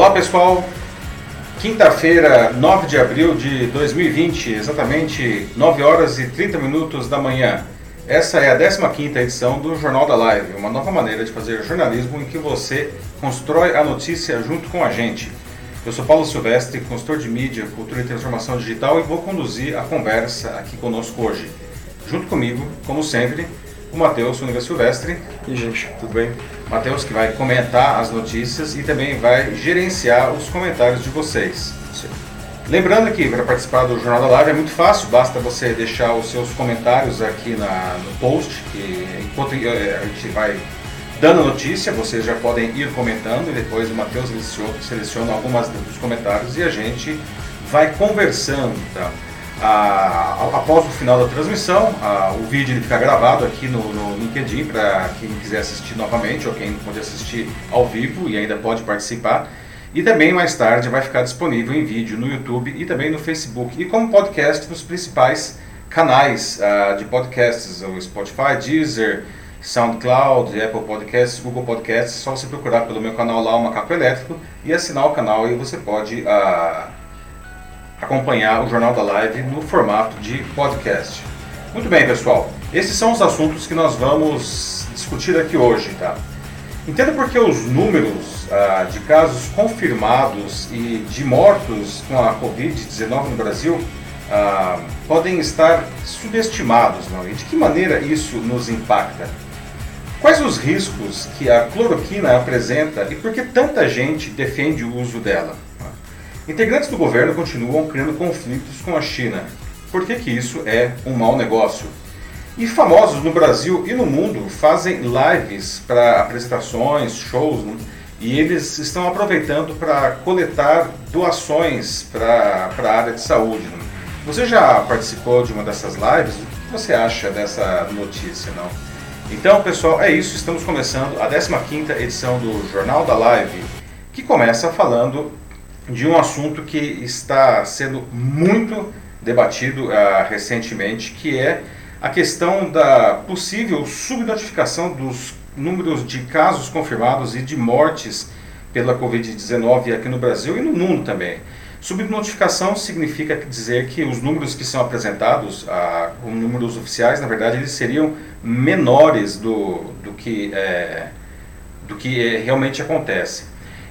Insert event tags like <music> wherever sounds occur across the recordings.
Olá pessoal, quinta-feira, 9 de abril de 2020, exatamente 9 horas e 30 minutos da manhã. Essa é a 15ª edição do Jornal da Live, uma nova maneira de fazer jornalismo em que você constrói a notícia junto com a gente. Eu sou Paulo Silvestre, consultor de mídia, cultura e transformação digital e vou conduzir a conversa aqui conosco hoje. Junto comigo, como sempre, o Matheus Univa Silvestre. E gente, tudo bem? Matheus que vai comentar as notícias e também vai gerenciar os comentários de vocês. Sim. Lembrando que para participar do Jornal da Live é muito fácil, basta você deixar os seus comentários aqui na, no post, que enquanto eh, a gente vai dando a notícia, vocês já podem ir comentando e depois o Matheus seleciona, algumas dos comentários e a gente vai conversando. Tá? Ah, após o final da transmissão, ah, o vídeo ele fica gravado aqui no, no LinkedIn para quem quiser assistir novamente ou quem pode assistir ao vivo e ainda pode participar. E também mais tarde vai ficar disponível em vídeo no YouTube e também no Facebook e como podcast nos principais canais ah, de podcasts, o Spotify, Deezer, SoundCloud, Apple Podcasts, Google Podcasts. Só você procurar pelo meu canal lá, o Macaco Elétrico, e assinar o canal e você pode acompanhar o Jornal da Live no formato de podcast. Muito bem, pessoal. Esses são os assuntos que nós vamos discutir aqui hoje, tá? Entenda porque os números ah, de casos confirmados e de mortos com a Covid-19 no Brasil ah, podem estar subestimados, não? E de que maneira isso nos impacta? Quais os riscos que a cloroquina apresenta e por que tanta gente defende o uso dela? Integrantes do governo continuam criando conflitos com a China. Por que, que isso é um mau negócio? E famosos no Brasil e no mundo fazem lives para apresentações, shows, né? e eles estão aproveitando para coletar doações para a área de saúde. Né? Você já participou de uma dessas lives? O que você acha dessa notícia? Não? Então, pessoal, é isso. Estamos começando a 15ª edição do Jornal da Live, que começa falando de um assunto que está sendo muito debatido uh, recentemente, que é a questão da possível subnotificação dos números de casos confirmados e de mortes pela Covid-19 aqui no Brasil e no mundo também. Subnotificação significa dizer que os números que são apresentados, ah, números oficiais, na verdade, eles seriam menores do, do, que, é, do que realmente acontece.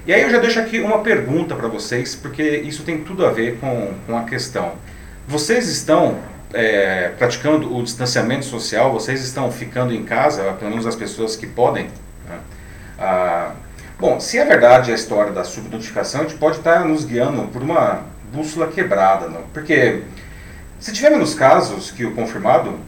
E aí eu já deixo aqui uma pergunta para vocês, porque isso tem tudo a ver com, com a questão. Vocês estão é, praticando o distanciamento social, vocês estão ficando em casa, pelo menos as pessoas que podem. Né? Ah, bom, se é verdade a história da subnotificação, a gente pode estar nos guiando por uma bússola quebrada, não? porque se tiver menos casos que o confirmado,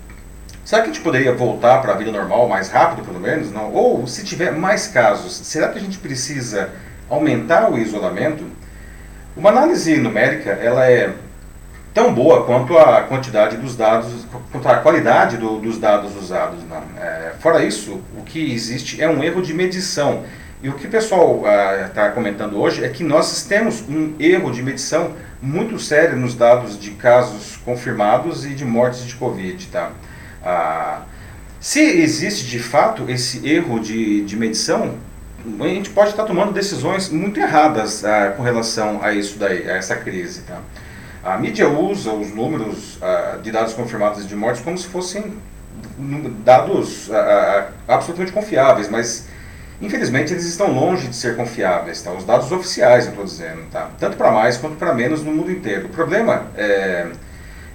será que a gente poderia voltar para a vida normal mais rápido, pelo menos? Não? Ou se tiver mais casos, será que a gente precisa aumentar o isolamento, uma análise numérica ela é tão boa quanto a quantidade dos dados, quanto a qualidade do, dos dados usados. É, fora isso, o que existe é um erro de medição. E o que o pessoal está ah, comentando hoje é que nós temos um erro de medição muito sério nos dados de casos confirmados e de mortes de Covid. Tá? Ah, se existe de fato esse erro de, de medição, a gente pode estar tomando decisões muito erradas ah, com relação a isso daí, a essa crise. Tá? A mídia usa os números ah, de dados confirmados de mortes como se fossem dados ah, absolutamente confiáveis, mas infelizmente eles estão longe de ser confiáveis. Tá? Os dados oficiais, eu estou dizendo, tá? tanto para mais quanto para menos no mundo inteiro. O problema é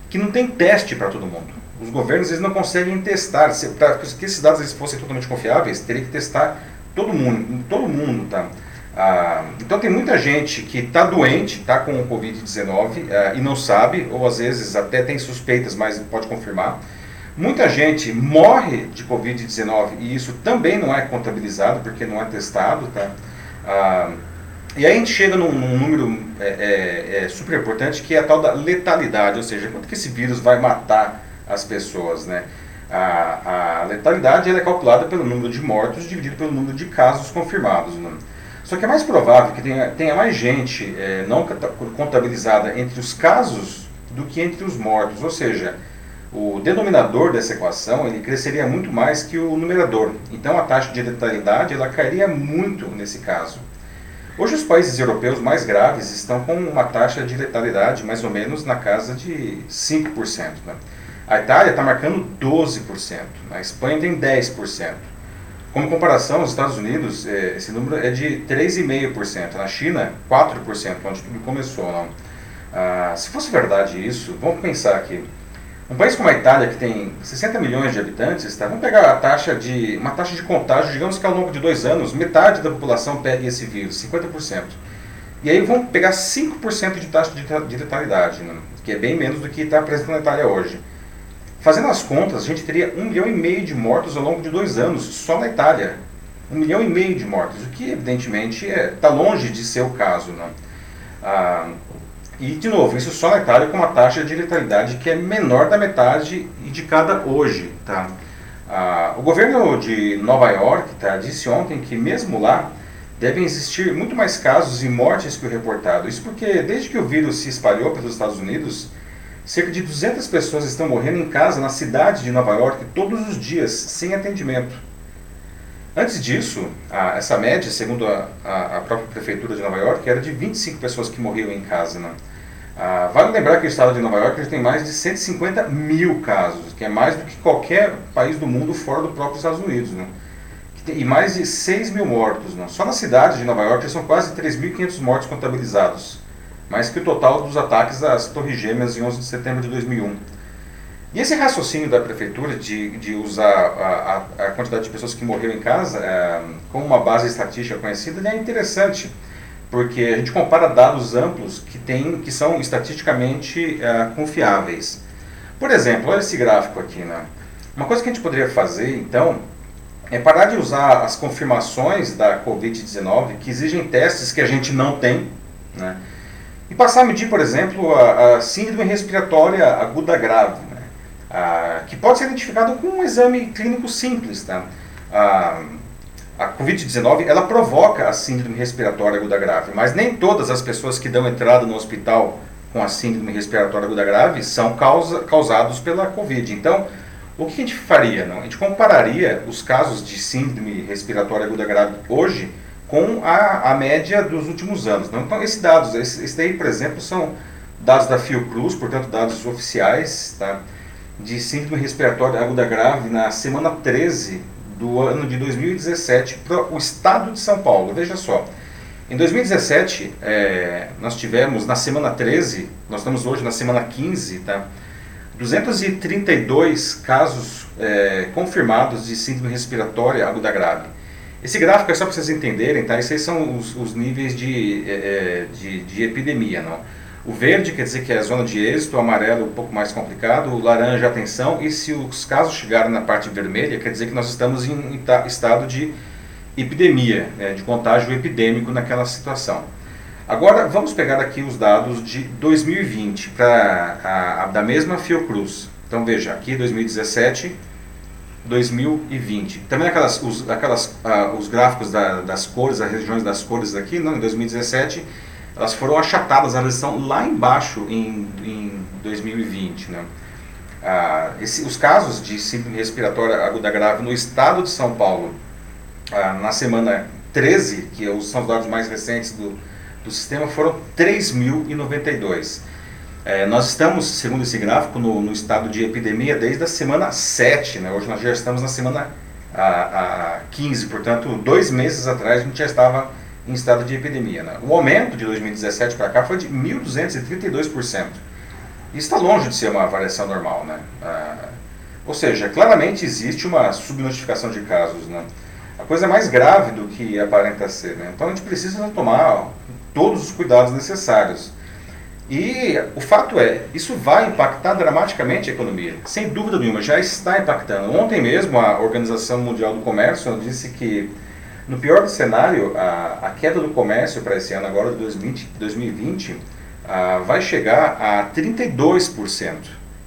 que não tem teste para todo mundo. Os governos eles não conseguem testar. Para que esses dados eles fossem totalmente confiáveis, teria que testar todo mundo, todo mundo, tá? Ah, então tem muita gente que está doente, está com o Covid-19 ah, e não sabe, ou às vezes até tem suspeitas, mas pode confirmar. Muita gente morre de Covid-19 e isso também não é contabilizado porque não é testado, tá? Ah, e aí a gente chega num, num número é, é, é super importante que é a tal da letalidade, ou seja, quanto que esse vírus vai matar as pessoas, né? A, a letalidade é calculada pelo número de mortos dividido pelo número de casos confirmados. Né? Só que é mais provável que tenha, tenha mais gente é, não contabilizada entre os casos do que entre os mortos. Ou seja, o denominador dessa equação ele cresceria muito mais que o numerador. Então a taxa de letalidade ela cairia muito nesse caso. Hoje os países europeus mais graves estão com uma taxa de letalidade mais ou menos na casa de 5%. Né? A Itália está marcando 12%, a Espanha tem 10%. Como comparação, os Estados Unidos, eh, esse número é de 3,5%, na China, 4%, onde tudo começou. Não? Ah, se fosse verdade isso, vamos pensar aqui. Um país como a Itália, que tem 60 milhões de habitantes, tá? vamos pegar a taxa de, uma taxa de contágio, digamos que ao longo de dois anos, metade da população pegue esse vírus, 50%. E aí vamos pegar 5% de taxa de letalidade, né? que é bem menos do que está presente na Itália hoje. Fazendo as contas, a gente teria um milhão e meio de mortos ao longo de dois anos, só na Itália. Um milhão e meio de mortos, o que evidentemente está é, tá longe de ser o caso. Né? Ah, e, de novo, isso só na Itália com uma taxa de letalidade que é menor da metade indicada hoje. Tá? Ah, o governo de Nova York tá, disse ontem que, mesmo lá, devem existir muito mais casos e mortes que o reportado. Isso porque, desde que o vírus se espalhou pelos Estados Unidos, cerca de 200 pessoas estão morrendo em casa na cidade de Nova York todos os dias, sem atendimento. Antes disso, a, essa média, segundo a, a, própria prefeitura de Nova York, era de 25 pessoas que morriam em casa. Né? Ah, vale lembrar que o estado de Nova York tem mais de 150 mil casos, que é mais do que qualquer país do mundo fora do próprio Estados Unidos. Né? E mais de 6 mil mortos. Né? Só na cidade de Nova York são quase 3.500 mortos contabilizados, mais que o total dos ataques às Torres Gêmeas em 11 de setembro de 2001. E esse raciocínio da prefeitura de, de usar a, a, a quantidade de pessoas que morreram em casa é, como uma base estatística conhecida é interessante porque a gente compara dados amplos que, tem, que são estatisticamente uh, confiáveis. Por exemplo, olha esse gráfico aqui. Né? Uma coisa que a gente poderia fazer, então, é parar de usar as confirmações da Covid-19, que exigem testes que a gente não tem, né? E passar a medir, por exemplo, a, a síndrome respiratória aguda grave, né? ah, que pode ser identificado com um exame clínico simples. Tá? Ah, a Covid-19 ela provoca a síndrome respiratória aguda grave, mas nem todas as pessoas que dão entrada no hospital com a síndrome respiratória aguda grave são causa, causados pela Covid. Então, o que a gente faria? Não? A gente compararia os casos de síndrome respiratória aguda grave hoje com a, a média dos últimos anos. Não? Então, esses dados, esse, esse daí, por exemplo, são dados da Fiocruz, portanto, dados oficiais, tá? de síndrome respiratória aguda grave na semana 13 do ano de 2017 para o estado de São Paulo. Veja só, em 2017, é, nós tivemos na semana 13, nós estamos hoje na semana 15, tá? 232 casos é, confirmados de síndrome respiratória aguda grave. Esse gráfico é só para vocês entenderem, tá? Esses são os, os níveis de, é, é de, de epidemia, não? O verde quer dizer que é a zona de êxito, o amarelo um pouco mais complicado, o laranja atenção, e se os casos chegarem na parte vermelha, quer dizer que nós estamos em estado de epidemia, né, de contágio epidêmico naquela situação. Agora, vamos pegar aqui os dados de 2020, pra, da mesma Fiocruz. Então, veja, aqui 2017, 2020. Também aquelas, os, aquelas, uh, os gráficos da, das cores, as regiões das cores aqui, não, em 2017 elas foram achatadas, elas estão lá embaixo em, em 2020. Né? Ah, esse, os casos de síndrome respiratória aguda grave no estado de São Paulo, ah, na semana 13, que é são os dados mais recentes do, do sistema, foram 3.092. É, nós estamos, segundo esse gráfico, no, no, estado de epidemia desde a semana 7. Né? Hoje nós já estamos na semana a, a 15, portanto, dois meses atrás a gente já estava em estado de epidemia. Né? O aumento de 2017 para cá foi de 1.232%. Isso está longe de ser uma variação normal. Né? Ah, ou seja, claramente existe uma subnotificação de casos. Né? A coisa é mais grave do que aparenta ser. Né? Então a gente precisa tomar todos os cuidados necessários. E o fato é, isso vai impactar dramaticamente a economia. Sem dúvida nenhuma, já está impactando. Ontem mesmo a Organização Mundial do Comércio disse que no pior do cenário, a, a queda do comércio para esse ano agora de 2020, 2020 a, vai chegar a 32%,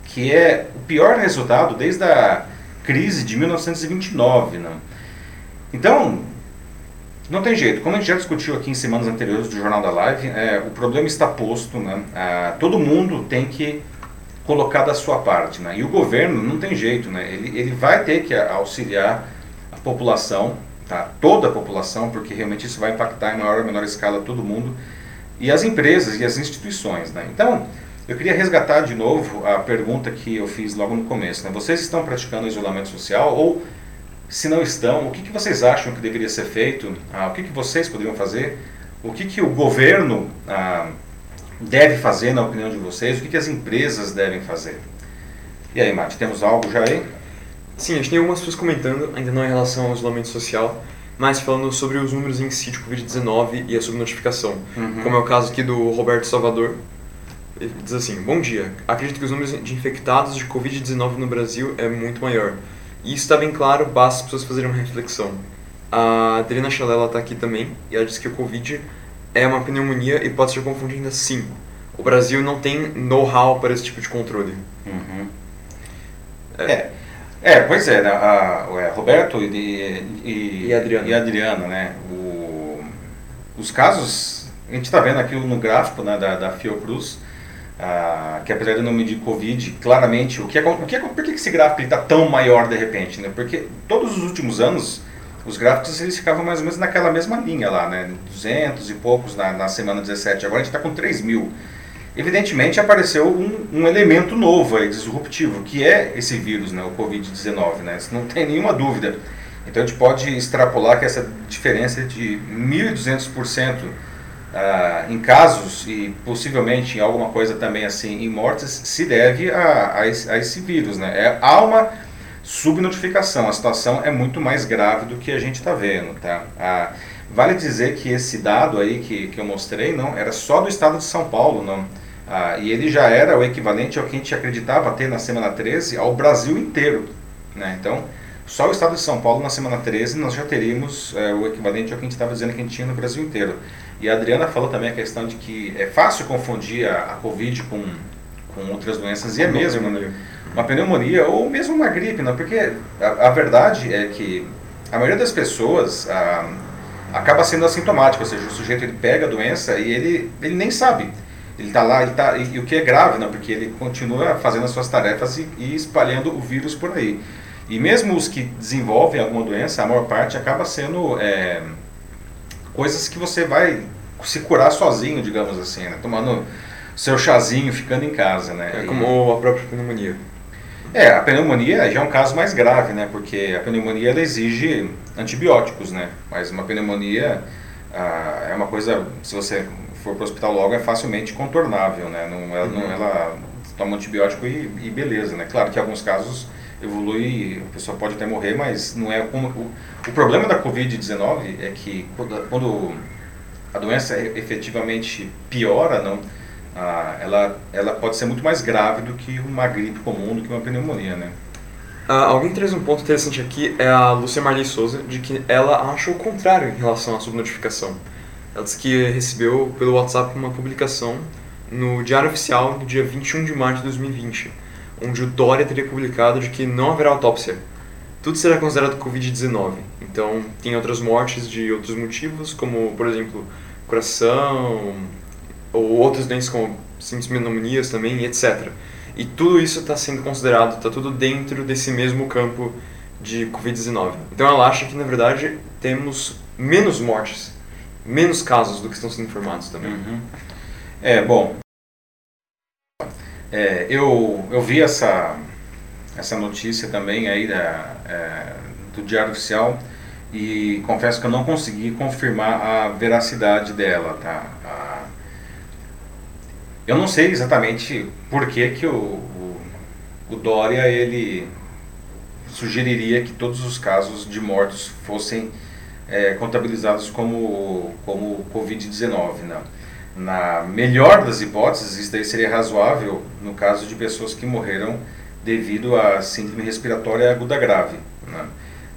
que é o pior resultado desde a crise de 1929. Né? Então, não tem jeito. Como a gente já discutiu aqui em semanas anteriores do Jornal da Live, é, o problema está posto. Né? Ah, todo mundo tem que colocar da sua parte. Né? E o governo não tem jeito. Né? Ele, ele vai ter que auxiliar a população tá? toda a população, porque realmente isso vai impactar em maior ou menor escala todo mundo, e as empresas e as instituições. Né? Então, eu queria resgatar de novo a pergunta que eu fiz logo no começo. Né? Vocês estão praticando isolamento social ou, se não estão, o que, que vocês acham que deveria ser feito? Ah, o que, que vocês poderiam fazer? O que, que o governo ah, deve fazer, na opinião de vocês? O que, que as empresas devem fazer? E aí, Mate, temos algo já aí? Sim, a gente tem algumas pessoas comentando, ainda não em relação ao isolamento social, mas falando sobre os números em si de Covid-19 e a subnotificação. Uhum. Como é o caso aqui do Roberto Salvador, ele diz assim: Bom dia. Acredito que os números de infectados de Covid-19 no Brasil é muito maior. E isso está bem claro, basta as pessoas fazerem uma reflexão. A Adriana Chalela está aqui também e ela diz que o Covid é uma pneumonia e pode ser confundida sim. O Brasil não tem know-how para esse tipo de controle. Uhum. É. é. é. pois é, né? a, a, Roberto e, e, e, Adriana. e Adriana, né? O, os casos, a gente está vendo aqui no gráfico né, da, da Fiocruz, ah, que apesar de não medir Covid, claramente, o que é, o que é, por que esse gráfico está tão maior de repente? Né? Porque todos os últimos anos, os gráficos eles ficavam mais ou menos naquela mesma linha lá, né? 200 e poucos na, na semana 17, agora a gente está com 3 mil. Evidentemente apareceu um, um, elemento novo aí, disruptivo, que é esse vírus, né, o Covid-19, né? Isso não tem nenhuma dúvida. Então a gente pode extrapolar que essa diferença de 1.200% ah, em casos e possivelmente em alguma coisa também assim em mortes se deve a, a, esse, a esse, vírus, né? É, há uma subnotificação, a situação é muito mais grave do que a gente está vendo, tá? Ah, vale dizer que esse dado aí que, que eu mostrei não era só do estado de São Paulo, não. Ah, e ele já era o equivalente ao que a gente acreditava ter na semana 13 ao Brasil inteiro, né? Então só o estado de São Paulo, na semana 13, nós já teríamos é, o equivalente ao que a gente estava dizendo que a gente tinha no Brasil inteiro. E a Adriana falou também a questão de que é fácil confundir a, a Covid com, com outras doenças, e é mesmo, uma pneumonia ou mesmo uma gripe, né? porque a, a verdade é que a maioria das pessoas a, acaba sendo assintomática, ou seja, o sujeito ele pega a doença e ele, ele nem sabe. Ele está lá, ele tá, e, e, o que é grave, né? porque ele continua fazendo as suas tarefas e, e espalhando o vírus por aí. E mesmo os que desenvolvem alguma doença, a maior parte acaba sendo é, coisas que você vai se curar sozinho, digamos assim, né? tomando seu chazinho, ficando em casa, né? É como a própria pneumonia. É, a pneumonia já é um caso mais grave, né? Porque a pneumonia ela exige antibióticos, né? Mas uma pneumonia ah, é uma coisa, se você for para o hospital logo, é facilmente contornável, né? Não, ela, uhum. não, ela toma antibiótico e, e beleza, né? Claro que em alguns casos evolui, a pessoa pode até morrer, mas não é como. O, o problema da Covid-19 é que quando, quando, a doença efetivamente piora, não, ela, ela pode ser muito mais grave do que uma gripe comum, do que uma pneumonia, né? Ah, alguém traz um ponto interessante aqui, é a Lúcia Marli Souza, de que ela acha o contrário em relação à subnotificação. Ela disse que recebeu pelo WhatsApp uma publicação no Diário Oficial do dia 21 de março de 2020 onde o Dória teria publicado de que não haverá autópsia. Tudo será considerado Covid-19. Então, tem outras mortes de outros motivos, como, por exemplo, coração, ou outras doenças como simples pneumonias também, etc. E tudo isso está sendo considerado, está tudo dentro desse mesmo campo de Covid-19. Então, ela acha que, na verdade, temos menos mortes, menos casos do que estão sendo informados também. Uhum. É, bom, é, eu, eu vi essa, essa notícia também aí da, é, do Diário Oficial e confesso que eu não consegui confirmar a veracidade dela, tá? A, eu não sei exatamente por que, que o, o, o Dória ele sugeriria que todos os casos de mortos fossem é, contabilizados como, como Covid-19, não na melhor das hipóteses, isso daí seria razoável no caso de pessoas que morreram devido a síndrome respiratória aguda grave, né?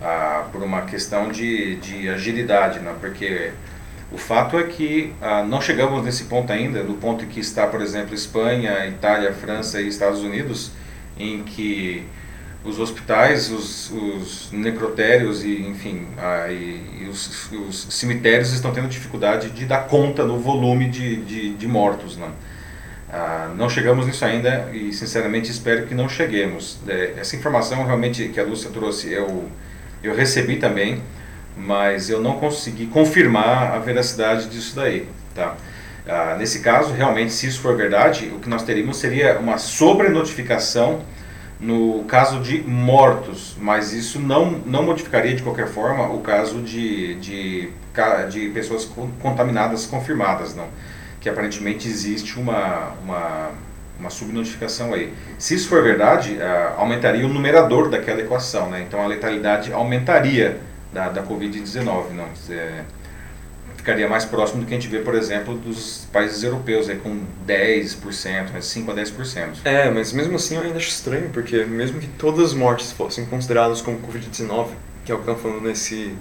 ah, por uma questão de, de agilidade, né? porque o fato é que ah, não chegamos nesse ponto ainda, no ponto em que está, por exemplo, Espanha, Itália, França e Estados Unidos, em que os hospitais, os, os necrotérios e, enfim, a, e, e os, os, cemitérios estão tendo dificuldade de dar conta no volume de, de, de mortos. Né? Ah, não chegamos nisso ainda e, sinceramente, espero que não cheguemos. É, essa informação realmente que a Lúcia trouxe, eu, eu recebi também. mas eu não consegui confirmar a veracidade disso daí. Tá? Ah, nesse caso, realmente, se isso for verdade, o que nós teríamos seria uma sobrenotificação no caso de mortos, mas isso não, não modificaria de qualquer forma o caso de, de, de pessoas contaminadas confirmadas, não. Que aparentemente existe uma, uma, uma subnotificação aí. Se isso for verdade, uh, aumentaria o numerador daquela equação, né? Então a letalidade aumentaria da, da Covid-19, não. É, ficaria mais próximo do que a gente vê, por exemplo, dos países europeus, aí, com 10%, 5 a 10%. É, mas mesmo assim eu ainda acho estranho, porque mesmo que todas as mortes fossem consideradas como Covid-19, que é o que estão falando nesse,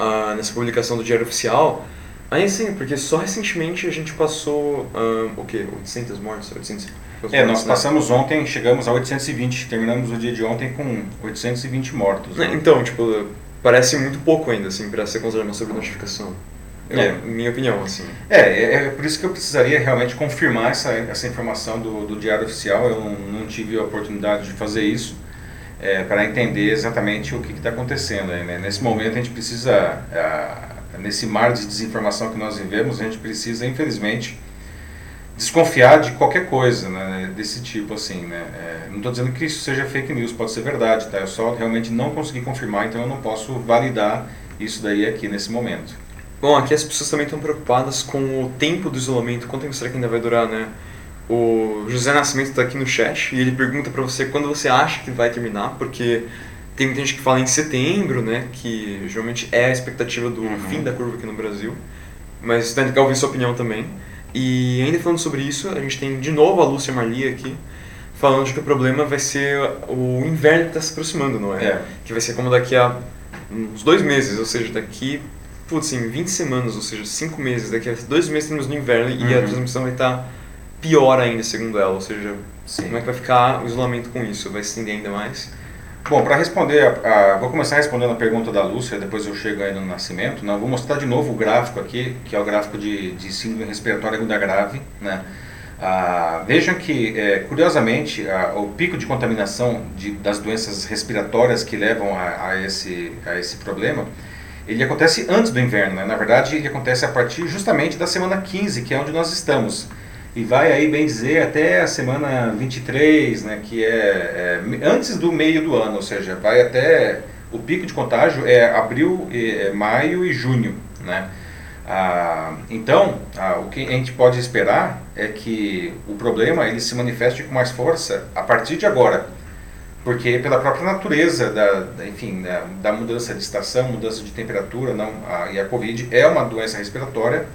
uh, nessa publicação do Diário Oficial, aí sim, porque só recentemente a gente passou, uh, o quê? 800 mortes? 800 é, nós né? passamos ontem, chegamos a 820, terminamos o dia de ontem com 820 mortos. Né? Então, tipo, parece muito pouco ainda, assim, para ser considerado uma sobrenotificação. É, minha opinião, assim. É, é, é, por isso que eu precisaria realmente confirmar essa, essa informação do, do Diário Oficial. Eu não, não tive a oportunidade de fazer isso é, para entender exatamente o que está acontecendo. Né? Nesse momento a gente precisa, nesse mar de desinformação que nós vivemos, a gente precisa, infelizmente, desconfiar de qualquer coisa né, desse tipo, assim, né? É, não estou dizendo que isso seja fake news, pode ser verdade, tá? Eu só realmente não consegui confirmar, então eu não posso validar isso daí aqui nesse momento. Bom, aqui as pessoas também estão preocupadas com o tempo do isolamento. Quanto tempo será que ainda vai durar, né? O José Nascimento está aqui no chat e ele pergunta para você quando você acha que vai terminar, porque tem muita gente que fala em setembro, né? Que geralmente é a expectativa do uhum. fim da curva aqui no Brasil. Mas tem que ouvir sua opinião também. E ainda falando sobre isso, a gente tem de novo a Lúcia Marli aqui, falando de que o problema vai ser o inverno que está se aproximando, não é? é? Que vai ser como daqui a uns dois meses, ou seja, daqui putz, em 20 semanas, ou seja, 5 meses, daqui a dois meses temos no inverno uhum. e a uhum. transmissão vai estar pior ainda, segundo ela. Ou seja, Sim. como é que vai ficar o isolamento com isso? Vai se estender ainda mais? Bom, para responder, a, a, vou começar respondendo a pergunta da Lúcia, depois eu chego aí no nascimento. Né? Vou mostrar de novo o gráfico aqui, que é o gráfico de, de síndrome respiratória aguda grave. Né? Ah, vejam que, é, curiosamente, o pico de contaminação de, das doenças respiratórias que levam a, a, esse, a esse problema ele acontece antes do inverno, né? na verdade ele acontece a partir justamente da semana 15, que é onde nós estamos. E vai aí, bem dizer, até a semana 23, né, que é, é antes do meio do ano, ou seja, vai até o pico de contágio é abril, é, maio e junho, né? Ah, então, ah, o que a gente pode esperar é que o problema ele se manifeste com mais força a partir de agora porque pela própria natureza da, da enfim, da, da, mudança de estação, mudança de temperatura, não, a, e a Covid é uma doença respiratória,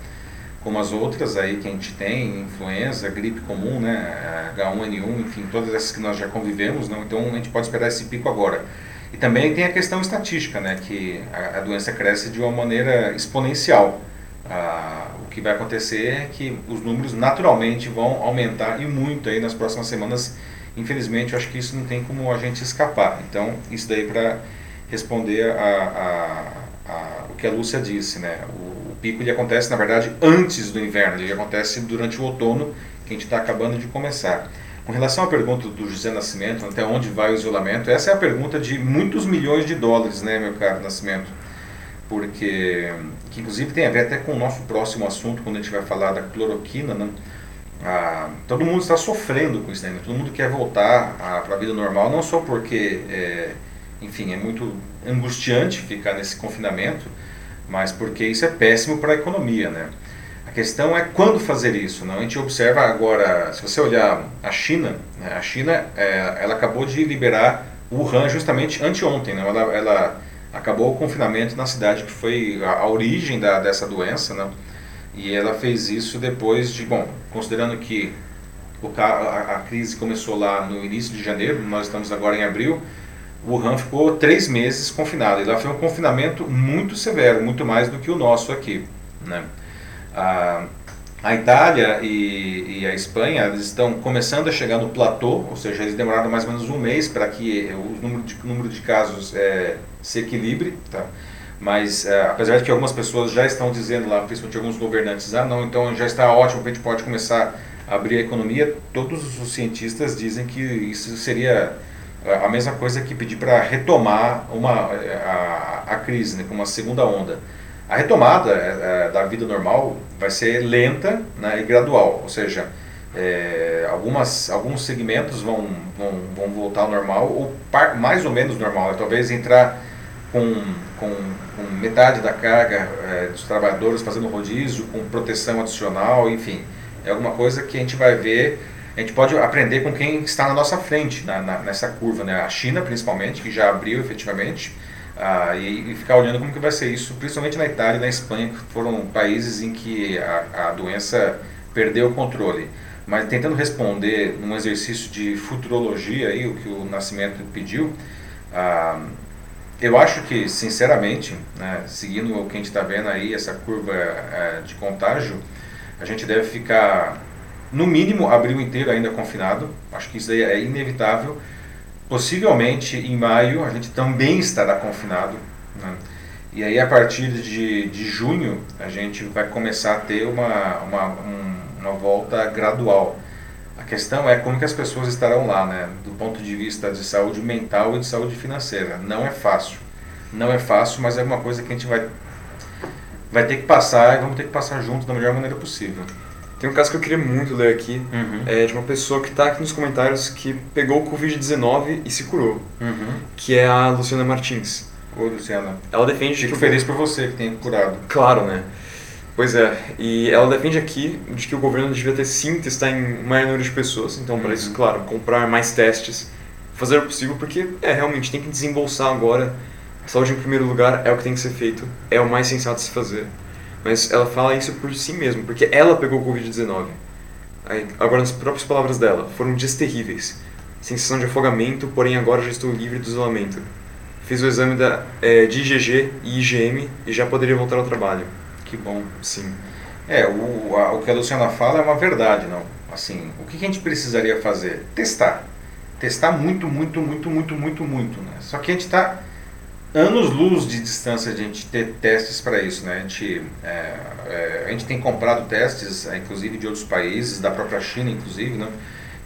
como as outras aí que a gente tem, influenza, gripe comum, né, H1N1, enfim, todas essas que nós já convivemos, não, então a gente pode esperar esse pico agora. E também tem a questão estatística, né, que a, a doença cresce de uma maneira exponencial. Ah, o que vai acontecer é que os números naturalmente vão aumentar e muito aí nas próximas semanas Infelizmente, eu acho que isso não tem como a gente escapar. Então, isso daí para responder a, a, a, o que a Lúcia disse, né? O, o, pico ele acontece, na verdade, antes do inverno, ele acontece durante o outono, que a gente está acabando de começar. Com relação à pergunta do José Nascimento, até onde vai o isolamento, essa é a pergunta de muitos milhões de dólares, né, meu caro Nascimento? Porque, que inclusive tem a ver até com o nosso próximo assunto, quando a gente vai falar da cloroquina, né? Ah, todo mundo está sofrendo com isso, né? Todo mundo quer voltar para a vida normal, não só porque, é, enfim, é muito angustiante ficar nesse confinamento, mas porque isso é péssimo para a economia, né? A questão é quando fazer isso. Não? A gente observa agora, se você olhar a China, né? a China é, ela acabou de liberar Wuhan justamente anteontem. Né? Ela, ela acabou o confinamento na cidade que foi a, a origem da, dessa doença. Né? E ela fez isso depois de, bom, considerando que o, a, a crise começou lá no início de janeiro, nós estamos agora em abril, o Wuhan ficou três meses confinado. E lá foi um confinamento muito severo, muito mais do que o nosso aqui. Né? A, a Itália e, e, a Espanha eles estão começando a chegar no platô, ou seja, eles demoraram mais ou menos um mês para que o número de, número de casos é, se equilibre. Tá? Mas, é, apesar de que algumas pessoas já estão dizendo lá, principalmente alguns governantes, ah, não, então já está ótimo, a gente pode começar a abrir a economia, todos os cientistas dizem que isso seria é, a mesma coisa que pedir para retomar uma, a, a crise, né, com uma segunda onda. A retomada é, é, da vida normal vai ser lenta né, e gradual, ou seja, é, algumas, alguns segmentos vão, vão, vão voltar ao normal, ou par, mais ou menos normal, talvez entrar com, com, com metade da carga é, dos trabalhadores fazendo rodízio, com proteção adicional, enfim, é alguma coisa que a gente vai ver a gente pode aprender com quem está na nossa frente na, na, nessa curva, né? A China principalmente, que já abriu efetivamente, ah, e, e, ficar olhando como que vai ser isso, principalmente na Itália e na Espanha, que foram países em que a, a doença perdeu o controle. Mas tentando responder num exercício de futurologia aí, o que o Nascimento pediu, ah, eu acho que, sinceramente, né, seguindo o que a gente está vendo aí, essa curva eh, de contágio, a gente deve ficar no mínimo, abril inteiro ainda confinado. Acho que isso aí é inevitável. Possivelmente, em maio, a gente também estará confinado. Né? E aí, a partir de, de junho, a gente vai começar a ter uma, uma, um, uma volta gradual. A questão é como que as pessoas estarão lá, né? do ponto de vista de saúde mental e de saúde financeira. Não é fácil. Não é fácil, mas é uma coisa que a gente vai, vai ter que passar e vamos ter que passar juntos da melhor maneira possível. Tem um caso que eu queria muito ler aqui, uhum. é de uma pessoa que está aqui nos comentários que pegou o Covid-19 e se curou, uhum. que é a Luciana Martins. Oi, Luciana. Ela defende Fico que feliz por você que tem curado. Claro, né? Pois é, e ela defende aqui de que o governo devia ter sim testar em maior número de pessoas, então uhum. para isso, claro, comprar mais testes, fazer o possível, porque é realmente tem que desembolsar agora. A saúde em primeiro lugar é o que tem que ser feito, é o mais sensato se fazer. Mas ela fala isso por si mesma, porque ela pegou o Covid-19. Agora, nas próprias palavras dela, foram dias terríveis. Sensação de afogamento, porém agora já estou livre do isolamento. Fiz o exame da, é, de IgG e IgM e já poderia voltar ao trabalho. Que bom. Sim. É, o, a, o que a Luciana fala é uma verdade, não? Assim, o que a gente precisaria fazer? Testar. Testar muito, muito, muito, muito, muito, muito, né? Só que a gente está anos-luz de distância de a gente ter testes para isso. Né? A, gente, é, é, a gente tem comprado testes, é, inclusive de outros países, da própria China, inclusive, né?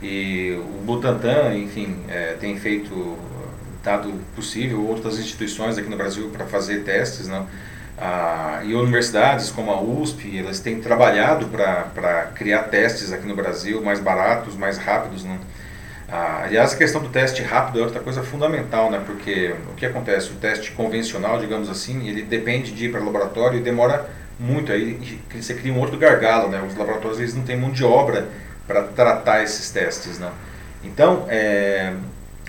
e o Butantan, enfim, é, tem feito, dado possível, outras instituições aqui no Brasil para fazer testes, né? Ah, e universidades como a USP, elas têm trabalhado para criar testes aqui no Brasil mais baratos, mais rápidos, né? Ah, aliás, a questão do teste rápido é outra coisa fundamental, né? Porque o que acontece? O teste convencional, digamos assim, ele depende de ir para o laboratório e demora muito. Aí você cria um outro gargalo, né? Os laboratórios eles não têm mão de obra para tratar esses testes, né? Então, é,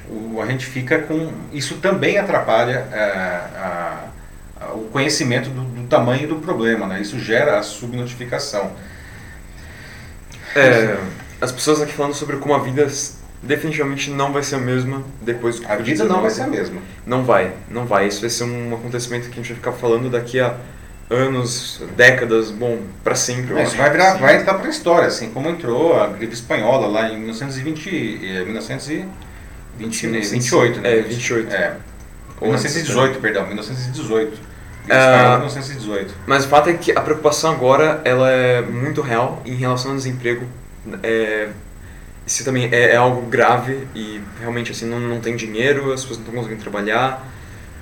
o, a gente fica com... Isso também atrapalha é, a, a, o conhecimento do, do, tamanho do problema, né? Isso gera a subnotificação. É, as pessoas aqui falando sobre como a vida definitivamente não vai ser a mesma depois do A vida não vai ser a mesma. Não vai, não vai. Isso vai ser um acontecimento que a gente vai ficar falando daqui a anos, décadas, bom, para sempre. É, isso vai, virar, vai entrar para a história, assim como entrou a gripe espanhola lá em 1920, 1928, né? É, 28. É. 1918, perdão, 1918. Uh, 1918. Mas o fato é que a preocupação agora ela é muito real em relação ao desemprego. É, isso também é, é, algo grave e realmente assim não, não tem dinheiro, as pessoas não estão conseguindo trabalhar,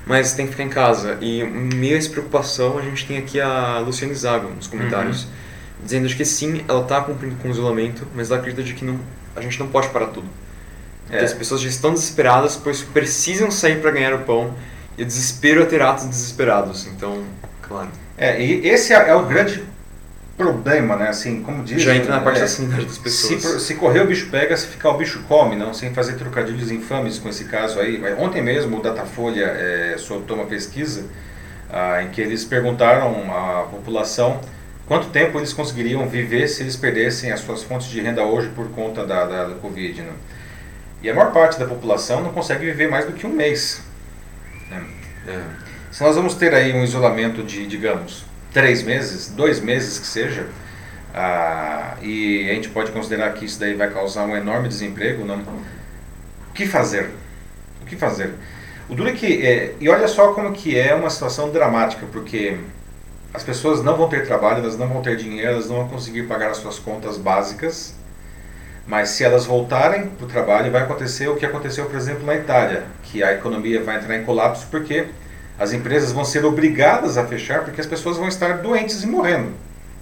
mas tem que ficar em casa. E meio essa preocupação, a gente tem aqui a Luciane Zago nos comentários, uhum. dizendo que sim, ela está cumprindo com o isolamento, mas ela acredita de que não, a gente não pode parar tudo. É. As pessoas já estão desesperadas, pois precisam sair para ganhar o pão, e desespero é ter atos desesperados. Então, claro. É, e esse é, é o grande problema, né? Assim, como diz. Já entra na parte é, da sanidade das pessoas. Se, se, correr o bicho pega, se ficar o bicho come, não? Sem fazer trocadilhos infames com esse caso aí. Ontem mesmo o Datafolha é, soltou uma pesquisa ah, em que eles perguntaram à população quanto tempo eles conseguiriam viver se eles perdessem as suas fontes de renda hoje por conta da, da, da Covid, né? E a maior parte da população não consegue viver mais do que um mês. Né? É. Se nós vamos ter aí um isolamento de, digamos, três meses, dois meses que seja, ah, e a gente pode considerar que isso daí vai causar um enorme desemprego, não? O que fazer? O que fazer? O duro é que, é, e olha só como que é uma situação dramática, porque as pessoas não vão ter trabalho, elas não vão ter dinheiro, elas não vão conseguir pagar as suas contas básicas, mas se elas voltarem para o trabalho, vai acontecer o que aconteceu, por exemplo, na Itália, que a economia vai entrar em colapso porque as empresas vão ser obrigadas a fechar porque as pessoas vão estar doentes e morrendo.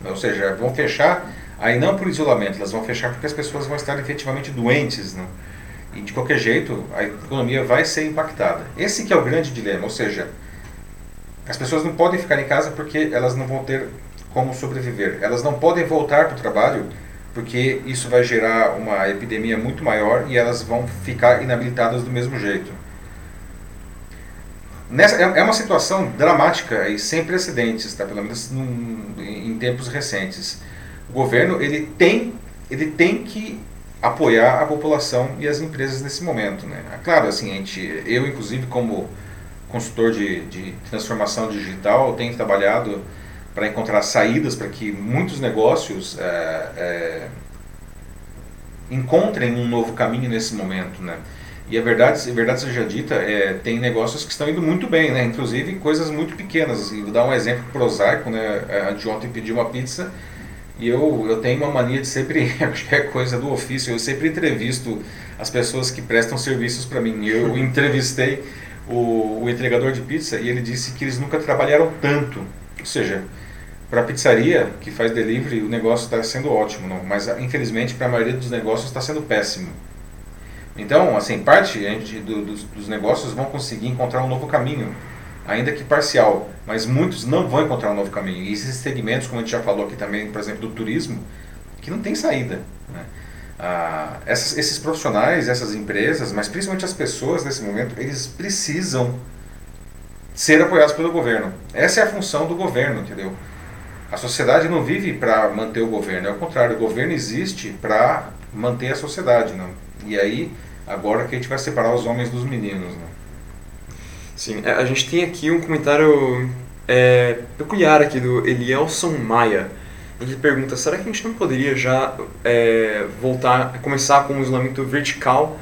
Ou seja, vão fechar aí não por isolamento, elas vão fechar porque as pessoas vão estar efetivamente doentes. Né? E de qualquer jeito, a economia vai ser impactada. Esse que é o grande dilema, ou seja, as pessoas não podem ficar em casa porque elas não vão ter como sobreviver. Elas não podem voltar para o trabalho porque isso vai gerar uma epidemia muito maior e elas vão ficar inabilitadas do mesmo jeito. Nessa, é, é uma situação dramática e sem precedentes, tá? pelo menos num, em tempos recentes. O governo ele tem, ele tem que apoiar a população e as empresas nesse momento. Né? Claro, assim, a gente, eu inclusive como consultor de, de transformação digital tenho trabalhado para encontrar saídas para que muitos negócios é, é, encontrem um novo caminho nesse momento, né? E a verdade, a verdade seja dita, é, tem negócios que estão indo muito bem, né? Inclusive coisas muito pequenas. E vou dar um exemplo prosaico, né? A de ontem pedi uma pizza e eu, eu tenho uma mania de sempre, <laughs> é coisa do ofício, eu sempre entrevisto as pessoas que prestam serviços para mim. Eu <laughs> entrevistei o, o entregador de pizza e ele disse que eles nunca trabalharam tanto. Ou seja, para a pizzaria que faz delivery o negócio está sendo ótimo, não? mas infelizmente para a maioria dos negócios está sendo péssimo. Então, assim, parte do, dos, dos negócios vão conseguir encontrar um novo caminho, ainda que parcial, mas muitos não vão encontrar um novo caminho. E esses segmentos, como a gente já falou aqui também, por exemplo, do turismo, que não tem saída. Né? Ah, essas, esses profissionais, essas empresas, mas principalmente as pessoas nesse momento, eles precisam ser apoiados pelo governo. Essa é a função do governo, entendeu? A sociedade não vive para manter o governo, é o contrário, o governo existe para manter a sociedade. Não? E aí agora que a gente vai separar os homens dos meninos. Né? Sim, é, a gente tem aqui um comentário é, peculiar aqui do Elielson Maia. Ele pergunta, será que a gente não poderia já é, voltar, começar com o isolamento vertical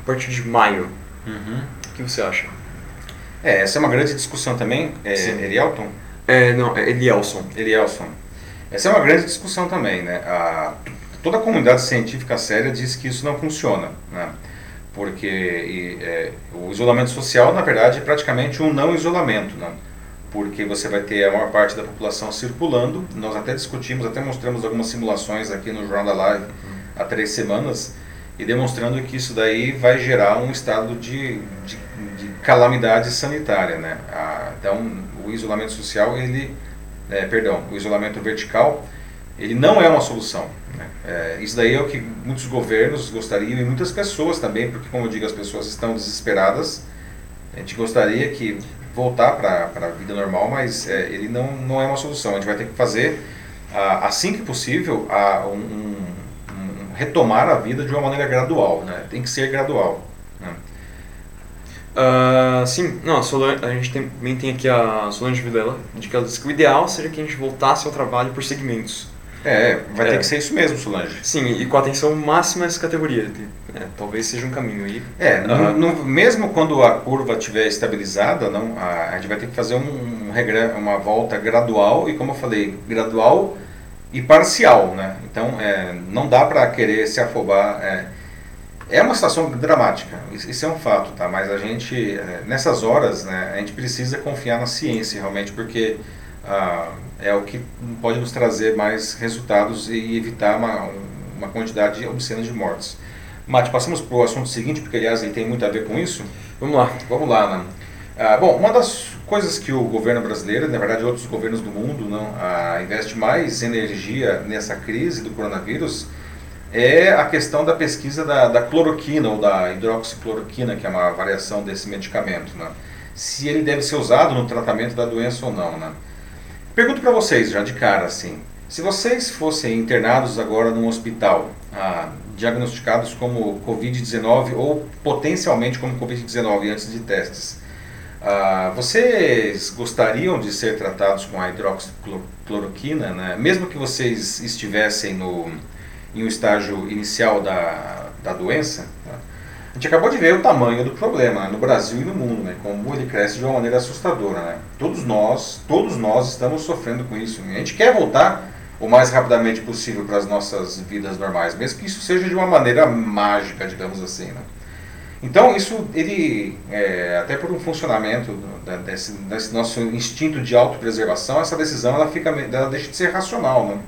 a partir de maio? Uhum. O que você acha? É, essa é uma grande discussão também, é, Elielton? É, não, é Elielson. Elielson. Essa é uma grande discussão também, né? A, toda a comunidade científica séria diz que isso não funciona, né? porque e, é, o isolamento social, na verdade, é praticamente um não isolamento, né? porque você vai ter a maior parte da população circulando. Nós até discutimos, até mostramos algumas simulações aqui no Jornal da Live há três semanas e demonstrando que isso daí vai gerar um estado de, de calamidade sanitária, né? Então, o isolamento social, ele, é, perdão, o isolamento vertical, ele não é uma solução. Né? É, isso daí é o que muitos governos gostariam e muitas pessoas também, porque como eu digo, as pessoas estão desesperadas. A gente gostaria que voltar para a vida normal, mas é, ele não, não é uma solução. A gente vai ter que fazer, assim que possível, um, um, um, retomar a vida de uma maneira gradual. Né? Tem que ser gradual. Uh, sim, não, a, Solange, a gente também tem aqui a Solange Vilela, de que ela diz que o ideal seria que a gente voltasse ao trabalho por segmentos. É, vai é. ter que ser isso mesmo, Solange. Sim, e com atenção máxima a essa categoria. É, talvez seja um caminho aí. É, no, no, mesmo quando a curva estiver estabilizada, não, a, a, gente vai ter que fazer um, um regra, uma volta gradual e, como eu falei, gradual e parcial, né? Então, é, não dá para querer se afobar. É, uma situação dramática, isso é um fato, tá? Mas a gente, é, nessas horas, né, a gente precisa confiar na ciência, realmente, porque... Ah, é o que pode nos trazer mais resultados e evitar uma, uma quantidade obscena de mortes. Mate, passamos para o assunto seguinte, porque aliás ele tem muito a ver com isso. Vamos lá. Vamos lá, né? Ah, bom, uma das coisas que o governo brasileiro, na verdade outros governos do mundo, não, ah, investe mais energia nessa crise do coronavírus é a questão da pesquisa da, da cloroquina ou da hidroxicloroquina, que é uma variação desse medicamento. Né? Se ele deve ser usado no tratamento da doença ou não. Né? Pergunto para vocês, já de cara, assim, se vocês fossem internados agora num hospital, ah, diagnosticados como Covid-19 ou potencialmente como Covid-19 antes de testes, ah, vocês gostariam de ser tratados com a hidroxicloroquina, né? mesmo que vocês estivessem no, em um estágio inicial da, da doença? Tá? A gente acabou de ver o tamanho do problema né, no Brasil e no mundo, né, como ele cresce de uma maneira assustadora. Né? Todos nós, todos nós estamos sofrendo com isso. A gente quer voltar o mais rapidamente possível para as nossas vidas normais, mesmo que isso seja de uma maneira mágica, digamos assim. Né? Então, isso, ele, é, até por um funcionamento desse, desse, nosso instinto de autopreservação, essa decisão ela, fica, ela deixa de ser racional. Né?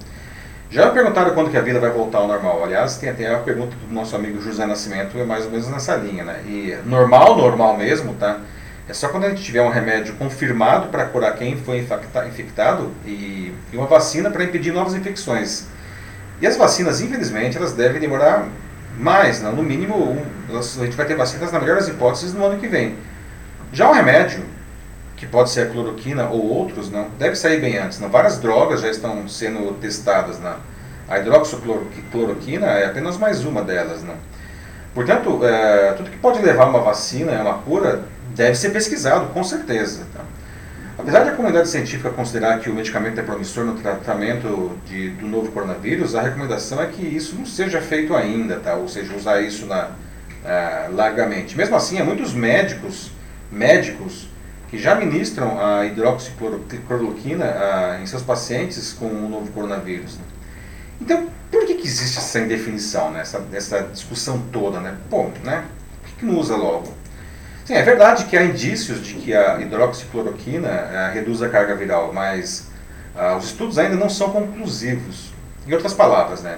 Já me perguntaram quando que a vida vai voltar ao normal. Aliás, tem até a pergunta do nosso amigo José Nascimento, é mais ou menos nessa linha. Né? E normal, normal mesmo, tá? É só quando a gente tiver um remédio confirmado para curar quem foi infectado e, e uma vacina para impedir novas infecções. E as vacinas, infelizmente, elas devem demorar mais, né? no mínimo, um, a gente vai ter vacinas, na melhor das hipóteses, no ano que vem. Já o remédio, que pode ser a cloroquina ou outros, não, deve sair bem antes. Não? Várias drogas já estão sendo testadas. Não? A hidroxicloroquina é apenas mais uma delas. Não? Portanto, é, tudo que pode levar a uma vacina, a uma cura, deve ser pesquisado, com certeza. Tá? Apesar da comunidade científica considerar que o medicamento é promissor no tratamento de, do novo coronavírus, a recomendação é que isso não seja feito ainda, tá? ou seja, usar isso na, uh, largamente. Mesmo assim, há muitos médicos, médicos que já ministram a hidroxicloroquina uh, em seus pacientes com o novo coronavírus. Né? Então, por que, que existe essa indefinição, né? essa, essa discussão toda? Né? Né? por que, que não usa logo? Sim, é verdade que há indícios de que a hidroxicloroquina uh, reduz a carga viral, mas uh, os estudos ainda não são conclusivos. Em outras palavras, né,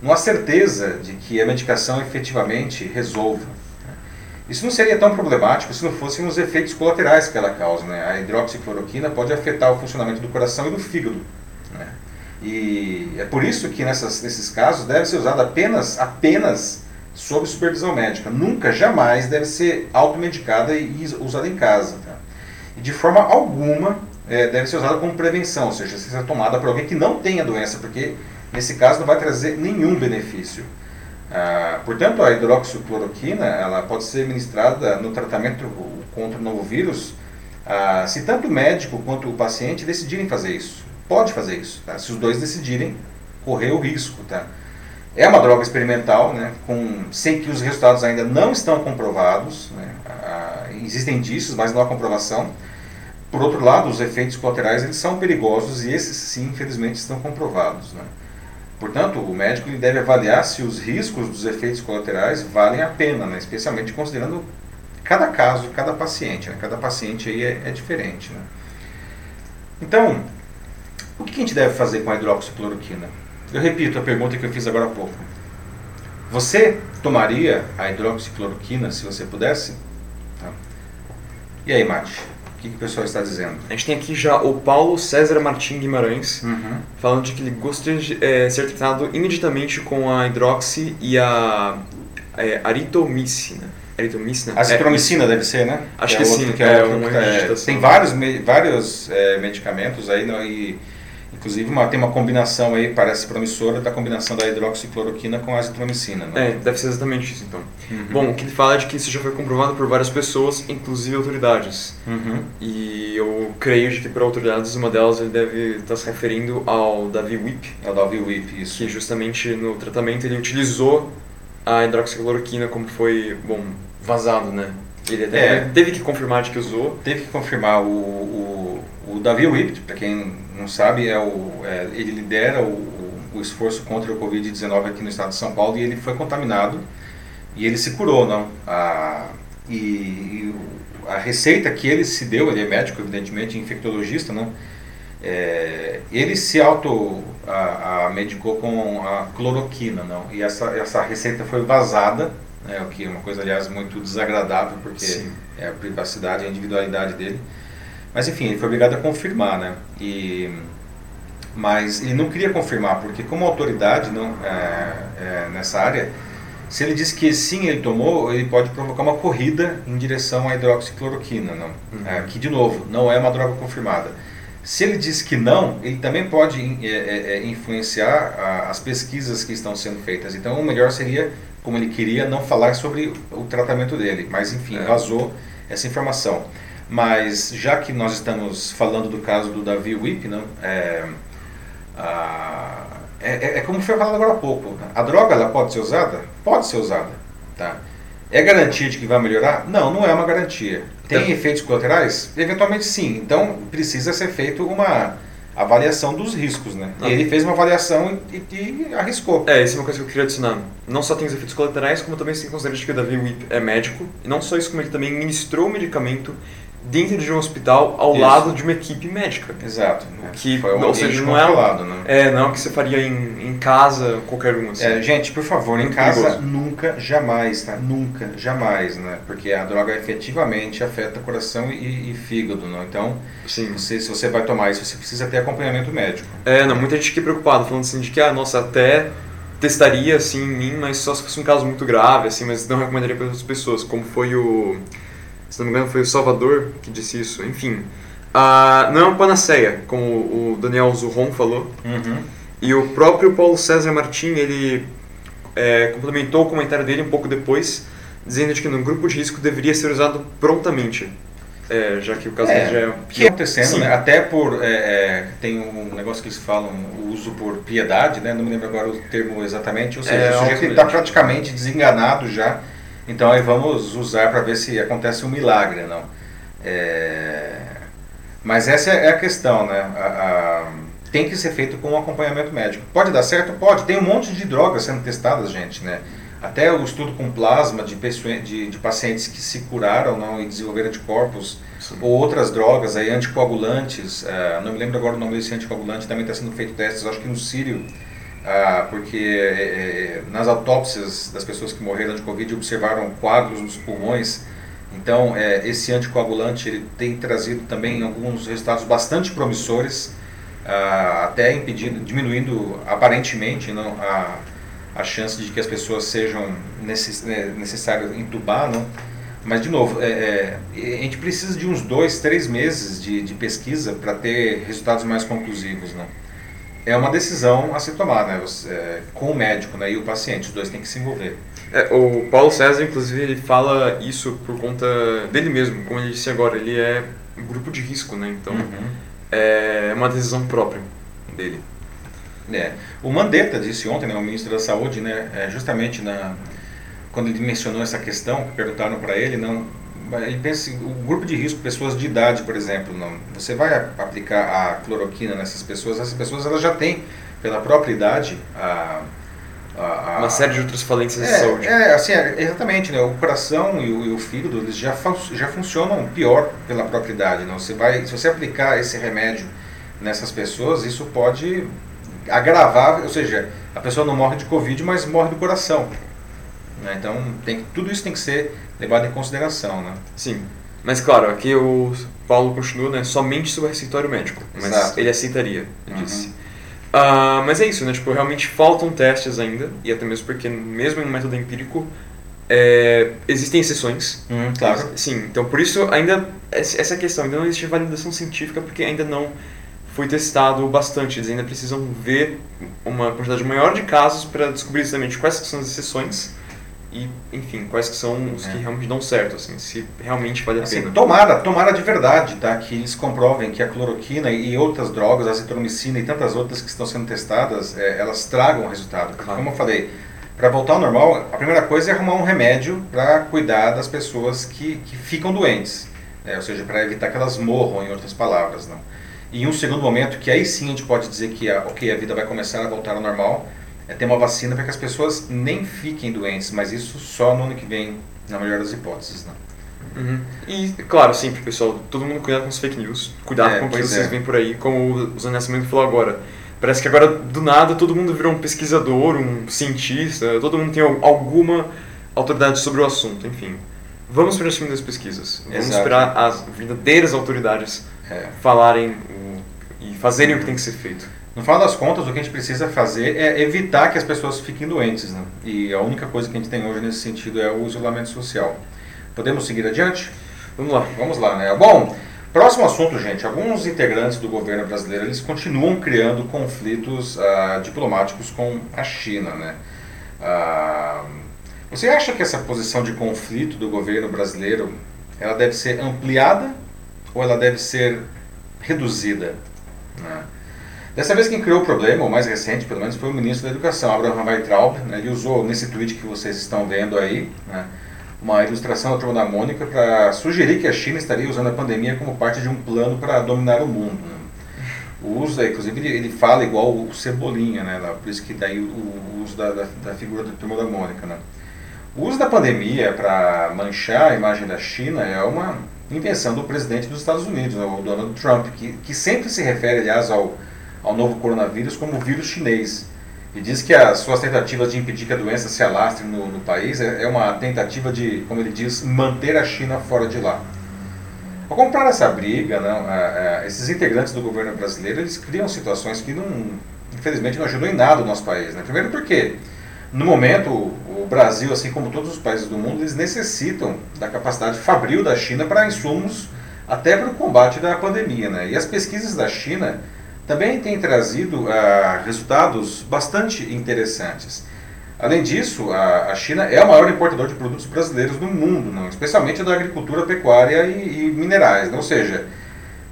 não há certeza de que a medicação efetivamente resolva. Isso não seria tão problemático se não fossem os efeitos colaterais que ela causa. Né? A hidroxicloroquina pode afetar o funcionamento do coração e do fígado. Né? E é por isso que nessas, nesses casos deve ser usada apenas, apenas sob supervisão médica. Nunca, jamais deve ser automedicada e usada em casa. Tá? E de forma alguma é, deve ser usada como prevenção, ou seja, ser tomada por alguém que não tenha doença, porque nesse caso não vai trazer nenhum benefício. Ah, portanto, a hidroxicloroquina ela pode ser ministrada no tratamento contra o novo vírus ah, se tanto o médico quanto o paciente decidirem fazer isso. Pode fazer isso, tá? se os dois decidirem correr o risco. Tá? É uma droga experimental, né, com, sem que os resultados ainda não estão comprovados. Né, ah, existem indícios, mas não há comprovação. Por outro lado, os efeitos colaterais eles são perigosos e esses sim, infelizmente, estão comprovados. Né. Portanto, o médico ele deve avaliar se os riscos dos efeitos colaterais valem a pena, né, especialmente considerando cada caso, cada paciente. Né, cada paciente aí é, é diferente. Né. Então, o que a gente deve fazer com a hidroxicloroquina? Eu repito a pergunta que eu fiz agora há pouco. Você tomaria a hidroxicloroquina se você pudesse? Tá. E aí, Mate? O que, que, o pessoal está dizendo? A gente tem aqui já o Paulo César Martim Guimarães, uhum. falando de que ele gostaria de é, ser tratado imediatamente com a hidroxi e a é, aritomicina. Aritomicina? Azitromicina é, deve ser, né? Acho que, é que sim. Que é, é é, tem vários, vários é, medicamentos aí, não, e Inclusive uma, tem uma combinação aí, parece promissora, da combinação da hidroxicloroquina com a azitromicina. Né? É, deve ser exatamente isso então. Uhum. Bom, o que ele fala é de que isso já foi comprovado por várias pessoas, inclusive autoridades. Uhum. E eu creio de que por autoridades, uma delas ele deve estar se referindo ao Davi Whip. Ao Davi Whip, isso. Que justamente no tratamento ele utilizou a hidroxicloroquina como foi, bom, vazado, né? Ele até é. teve que confirmar de que usou. Teve que confirmar o, o, o Davi Whip, para quem não sabe, é o, é, ele lidera o, o, esforço contra o Covid-19 aqui no estado de São Paulo e ele foi contaminado e ele se curou, não? A, e, e a receita que ele se deu, ele é médico, evidentemente, infectologista, não? É, ele se auto a, a medicou com a cloroquina, não? E essa, essa receita foi vazada, né, o que é uma coisa, aliás, muito desagradável, porque Sim. é a privacidade, a individualidade dele. Mas enfim, ele foi obrigado a confirmar, né? E, mas ele não queria confirmar, porque como autoridade não, é, é, nessa área, se ele diz que sim, ele tomou, ele pode provocar uma corrida em direção à hidroxicloroquina, não? Uhum. É, que, de novo, não é uma droga confirmada. Se ele diz que não, ele também pode é, é, é, influenciar a, as pesquisas que estão sendo feitas. Então, o melhor seria, como ele queria, não falar sobre o tratamento dele. Mas, enfim, vazou essa informação. Mas já que nós estamos falando do caso do Davi Whip, não, é, a, é, é, como foi falado agora há pouco. A droga ela pode ser usada? Pode ser usada. Tá? É garantia de que vai melhorar? Não, não é uma garantia. Tem é. efeitos colaterais? Eventualmente sim. Então precisa ser feito uma avaliação dos riscos, né? Ah. E ele fez uma avaliação e, e, e, arriscou. É, isso é uma coisa que eu queria adicionar. Não só tem os efeitos colaterais, como também se tem considerar que o Davi Whip é médico. E não só isso, como ele também ministrou o medicamento dentro de um hospital ao Isso. lado de uma equipe médica. Exato. Que, Foi um ou seja, não é, lado, né? é não é o que você faria em, em casa, qualquer um. Assim. É, gente, por favor, em casa perigoso. nunca, jamais, tá? Nunca, jamais, né? Porque a droga efetivamente afeta coração e, e fígado, não? Então, Sim. Você, se você vai tomar isso, você precisa ter acompanhamento médico. É, não, muita gente fica preocupada, falando assim de que, ah, nossa, até testaria assim em mim, mas só se fosse um caso muito grave, assim, mas não recomendaria para outras pessoas, como foi o se não me engano foi o Salvador que disse isso, enfim. Uh, não é uma panaceia, como o Daniel Zurron falou. Uhum. E o próprio Paulo César Martim, ele é, complementou o comentário dele um pouco depois, dizendo que no grupo de risco deveria ser usado prontamente. É, já que o caso é, já é. que está acontecendo, né? Até por. É, é, tem um negócio que eles falam, o uso por piedade, né? Não me lembro agora o termo exatamente. Ou seja, é, o sujeito está praticamente desenganado já então aí vamos usar para ver se acontece um milagre, não? É... Mas essa é a questão, né? A, a... Tem que ser feito com um acompanhamento médico. Pode dar certo? Pode. Tem um monte de drogas sendo testadas, gente, né? Até o estudo com plasma de, de, de pacientes que se curaram não, e desenvolveram anticorpos, Sim. ou outras drogas, aí, anticoagulantes. Uh, não me lembro agora o nome desse anticoagulante, também está sendo feito testes, acho que no Sírio ah, porque é, nas autópsias das pessoas que morreram de Covid observaram coágulos nos pulmões. Então, é, esse anticoagulante ele tem trazido também alguns resultados bastante promissores, ah, até impedindo, diminuindo aparentemente não, a, a chance de que as pessoas sejam necess, né, necessárias entubar, não? Mas, de novo, é, é, a gente precisa de uns dois, três meses de, de pesquisa para ter resultados mais conclusivos, não? É uma decisão a se tomar, né? Você, é, com o médico né? e o paciente, os dois têm que se envolver. É, o Paulo César, inclusive, ele fala isso por conta dele mesmo, como ele disse agora, ele é um grupo de risco, né? Então uhum. é uma decisão própria dele. É. O Mandetta disse ontem, né, o ministro da Saúde, né, é, justamente na, quando ele mencionou essa questão, perguntaram para ele, não, ele pensa assim, o grupo de risco, pessoas de idade, por exemplo, não, você vai aplicar a cloroquina nessas pessoas, essas pessoas elas já têm, pela própria idade, a, a, a uma série de outras falências é, de saúde. É, assim, é, exatamente, né, o coração e o, e o fígado, eles já, já funcionam pior pela própria idade, não, você vai, se você aplicar esse remédio nessas pessoas, isso pode agravar, ou seja, a pessoa não morre de covid, mas morre do coração. Né? Então, tem, tudo isso tem que ser levado em consideração, né? Sim. Mas claro, aqui o Paulo continua né, somente sobre receituário médico, mas Exato. ele aceitaria, ele uhum. disse. Uh, mas é isso, né? Tipo, realmente faltam testes ainda, e até mesmo porque, mesmo em um método empírico, é, existem exceções. Uhum, claro. Sim, então por isso ainda, essa questão, ainda não existe validação científica, porque ainda não foi testado bastante. Eles ainda precisam ver uma quantidade maior de casos para descobrir exatamente quais são as exceções e, enfim, quais que são os é. que realmente dão certo, assim, se realmente vale a assim, pena. Tomara, tomara de verdade, tá? Que eles comprovem que a cloroquina e outras drogas, a azitromicina e tantas outras que estão sendo testadas, é, elas tragam resultado. Porque, claro. como eu falei, para voltar ao normal, a primeira coisa é arrumar um remédio para cuidar das pessoas que, que ficam doentes. Né? Ou seja, para evitar que elas morram, em outras palavras, não. E em um segundo momento, que aí sim a gente pode dizer que a, ok, a vida vai começar a voltar ao normal, é ter uma vacina para que as pessoas nem fiquem doentes, mas isso só no ano que vem, na melhor das hipóteses. Né? Uhum. E, claro, sempre, pessoal, todo mundo cuidado com os fake news, cuidado é, com o que vocês é. veem por aí, como o Zé Nascimento falou agora. Parece que agora, do nada, todo mundo virou um pesquisador, um cientista, todo mundo tem alguma autoridade sobre o assunto, enfim. Vamos para o time das pesquisas. Vamos Exato. esperar as verdadeiras autoridades é. falarem o, e fazerem o que tem que ser feito. No final das contas, o que a gente precisa fazer é evitar que as pessoas fiquem doentes. Né? E a única coisa que a gente tem hoje nesse sentido é o isolamento social. Podemos seguir adiante? Vamos lá. Vamos lá, né? Bom, próximo assunto, gente. Alguns integrantes do governo brasileiro eles continuam criando conflitos uh, diplomáticos com a China, né? Uh, você acha que essa posição de conflito do governo brasileiro ela deve ser ampliada ou ela deve ser reduzida? Né? Dessa vez quem criou o problema, o mais recente pelo menos, foi o ministro da Educação, Abraham Weintraub. Né? Ele usou nesse tweet que vocês estão vendo aí, né? uma ilustração da turma da Mônica para sugerir que a China estaria usando a pandemia como parte de um plano para dominar o mundo. Né? usa, inclusive ele, ele fala igual o Cebolinha, né? Por isso que daí o, o uso da, da, da, figura da turma da Mônica, né? O uso da pandemia para manchar a imagem da China é uma invenção do presidente dos Estados Unidos, né, o Donald Trump, que, que sempre se refere, aliás, ao, ao novo coronavírus como vírus chinês. E diz que as suas tentativas de impedir que a doença se alastre no, no país é, é uma tentativa de, como ele diz, manter a China fora de lá. Ao comprar essa briga, né, esses integrantes do governo brasileiro eles criam situações que não, infelizmente não ajudam em nada o nosso país. Né? Primeiro porque, no momento, o Brasil, assim como todos os países do mundo, eles necessitam da capacidade fabril da China para insumos até para o combate da pandemia. Né? E as pesquisas da China também têm trazido ah, resultados bastante interessantes. Além disso, a, a, China é o maior importador de produtos brasileiros do mundo, não? especialmente da agricultura, pecuária e, e minerais. Não? Ou seja,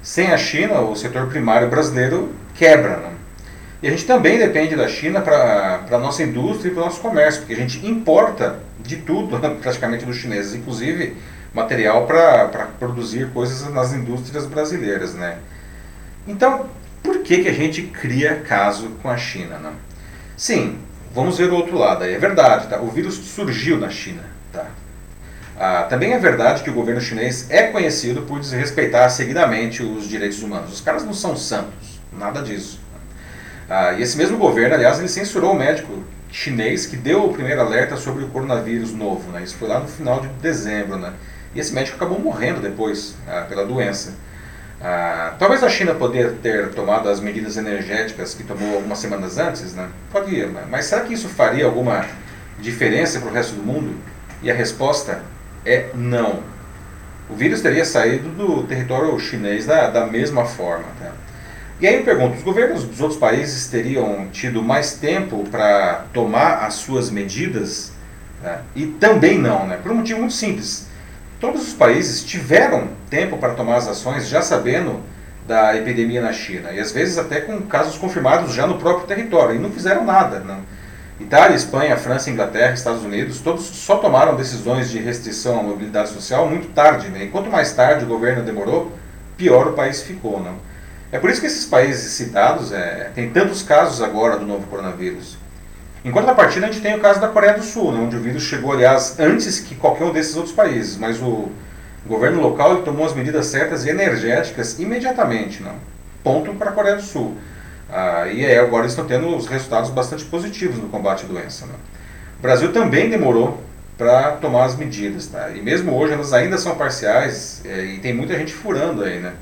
sem a China, o setor primário brasileiro quebra. Não? E a gente também depende da China para a nossa indústria e para o nosso comércio, porque a gente importa de tudo, <laughs> praticamente dos chineses, inclusive material para produzir coisas nas indústrias brasileiras. Né? Então, por que, que a gente cria caso com a China? Não? Sim, vamos ver o outro lado. É verdade, tá? o vírus surgiu na China. Tá? Ah, também é verdade que o governo chinês é conhecido por desrespeitar seguidamente os direitos humanos. Os caras não são santos, nada disso. Ah, e esse mesmo governo, aliás, ele censurou o médico chinês que deu o primeiro alerta sobre o coronavírus novo. Né? Isso foi lá no final de dezembro. Né? E esse médico acabou morrendo depois ah, pela doença. Ah, talvez a China poderia ter tomado as medidas energéticas que tomou algumas semanas antes, né? Podia, mas será que isso faria alguma diferença para o resto do mundo? E a resposta é não. O vírus teria saído do território chinês da, da mesma forma. Tá? E aí eu pergunto, os governos dos outros países teriam tido mais tempo para tomar as suas medidas? Tá? E também não, né? por um motivo muito simples todos os países tiveram tempo para tomar as ações já sabendo da epidemia na China e às vezes até com casos confirmados já no próprio território e não fizeram nada. Não. Itália, Espanha, França, Inglaterra, Estados Unidos, todos só tomaram decisões de restrição à mobilidade social muito tarde. Né? E quanto mais tarde o governo demorou, pior o país ficou. Não? É por isso que esses países citados é, têm tantos casos agora do novo coronavírus. Em contrapartida, a gente tem o caso da Coreia do Sul, né, onde o vírus chegou, aliás, antes que qualquer um desses outros países, mas o governo local tomou as medidas certas e energéticas imediatamente. Né, ponto para a Coreia do Sul. Ah, e aí agora estão tendo os resultados bastante positivos no combate à doença. Né. O Brasil também demorou para tomar as medidas. Tá? E mesmo hoje elas ainda são parciais é, e tem muita gente furando aí. Né?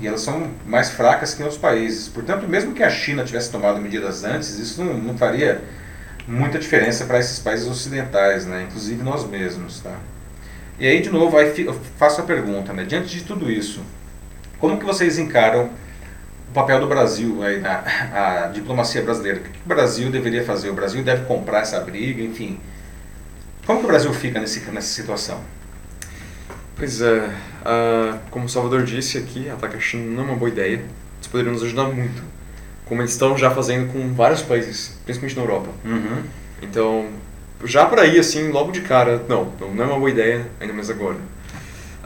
E elas são mais fracas que em outros países. Portanto, mesmo que a China tivesse tomado medidas antes, isso não, não faria muita diferença para esses países ocidentais, né? inclusive nós mesmos. Tá? E aí, de novo, aí eu faço a pergunta, né? diante de tudo isso, como que vocês encaram o papel do Brasil aí na <laughs> a diplomacia brasileira? O que o Brasil deveria fazer? O Brasil deve comprar essa briga, enfim. Como que o Brasil fica nesse, nessa situação? Pois é, uh, como o Salvador disse aqui, atacar a China não é uma boa ideia. Eles poderiam nos ajudar muito como eles estão já fazendo com vários países, principalmente na Europa. Uhum. Então, já por aí, assim, logo de cara, não, não é uma boa ideia, ainda mais agora.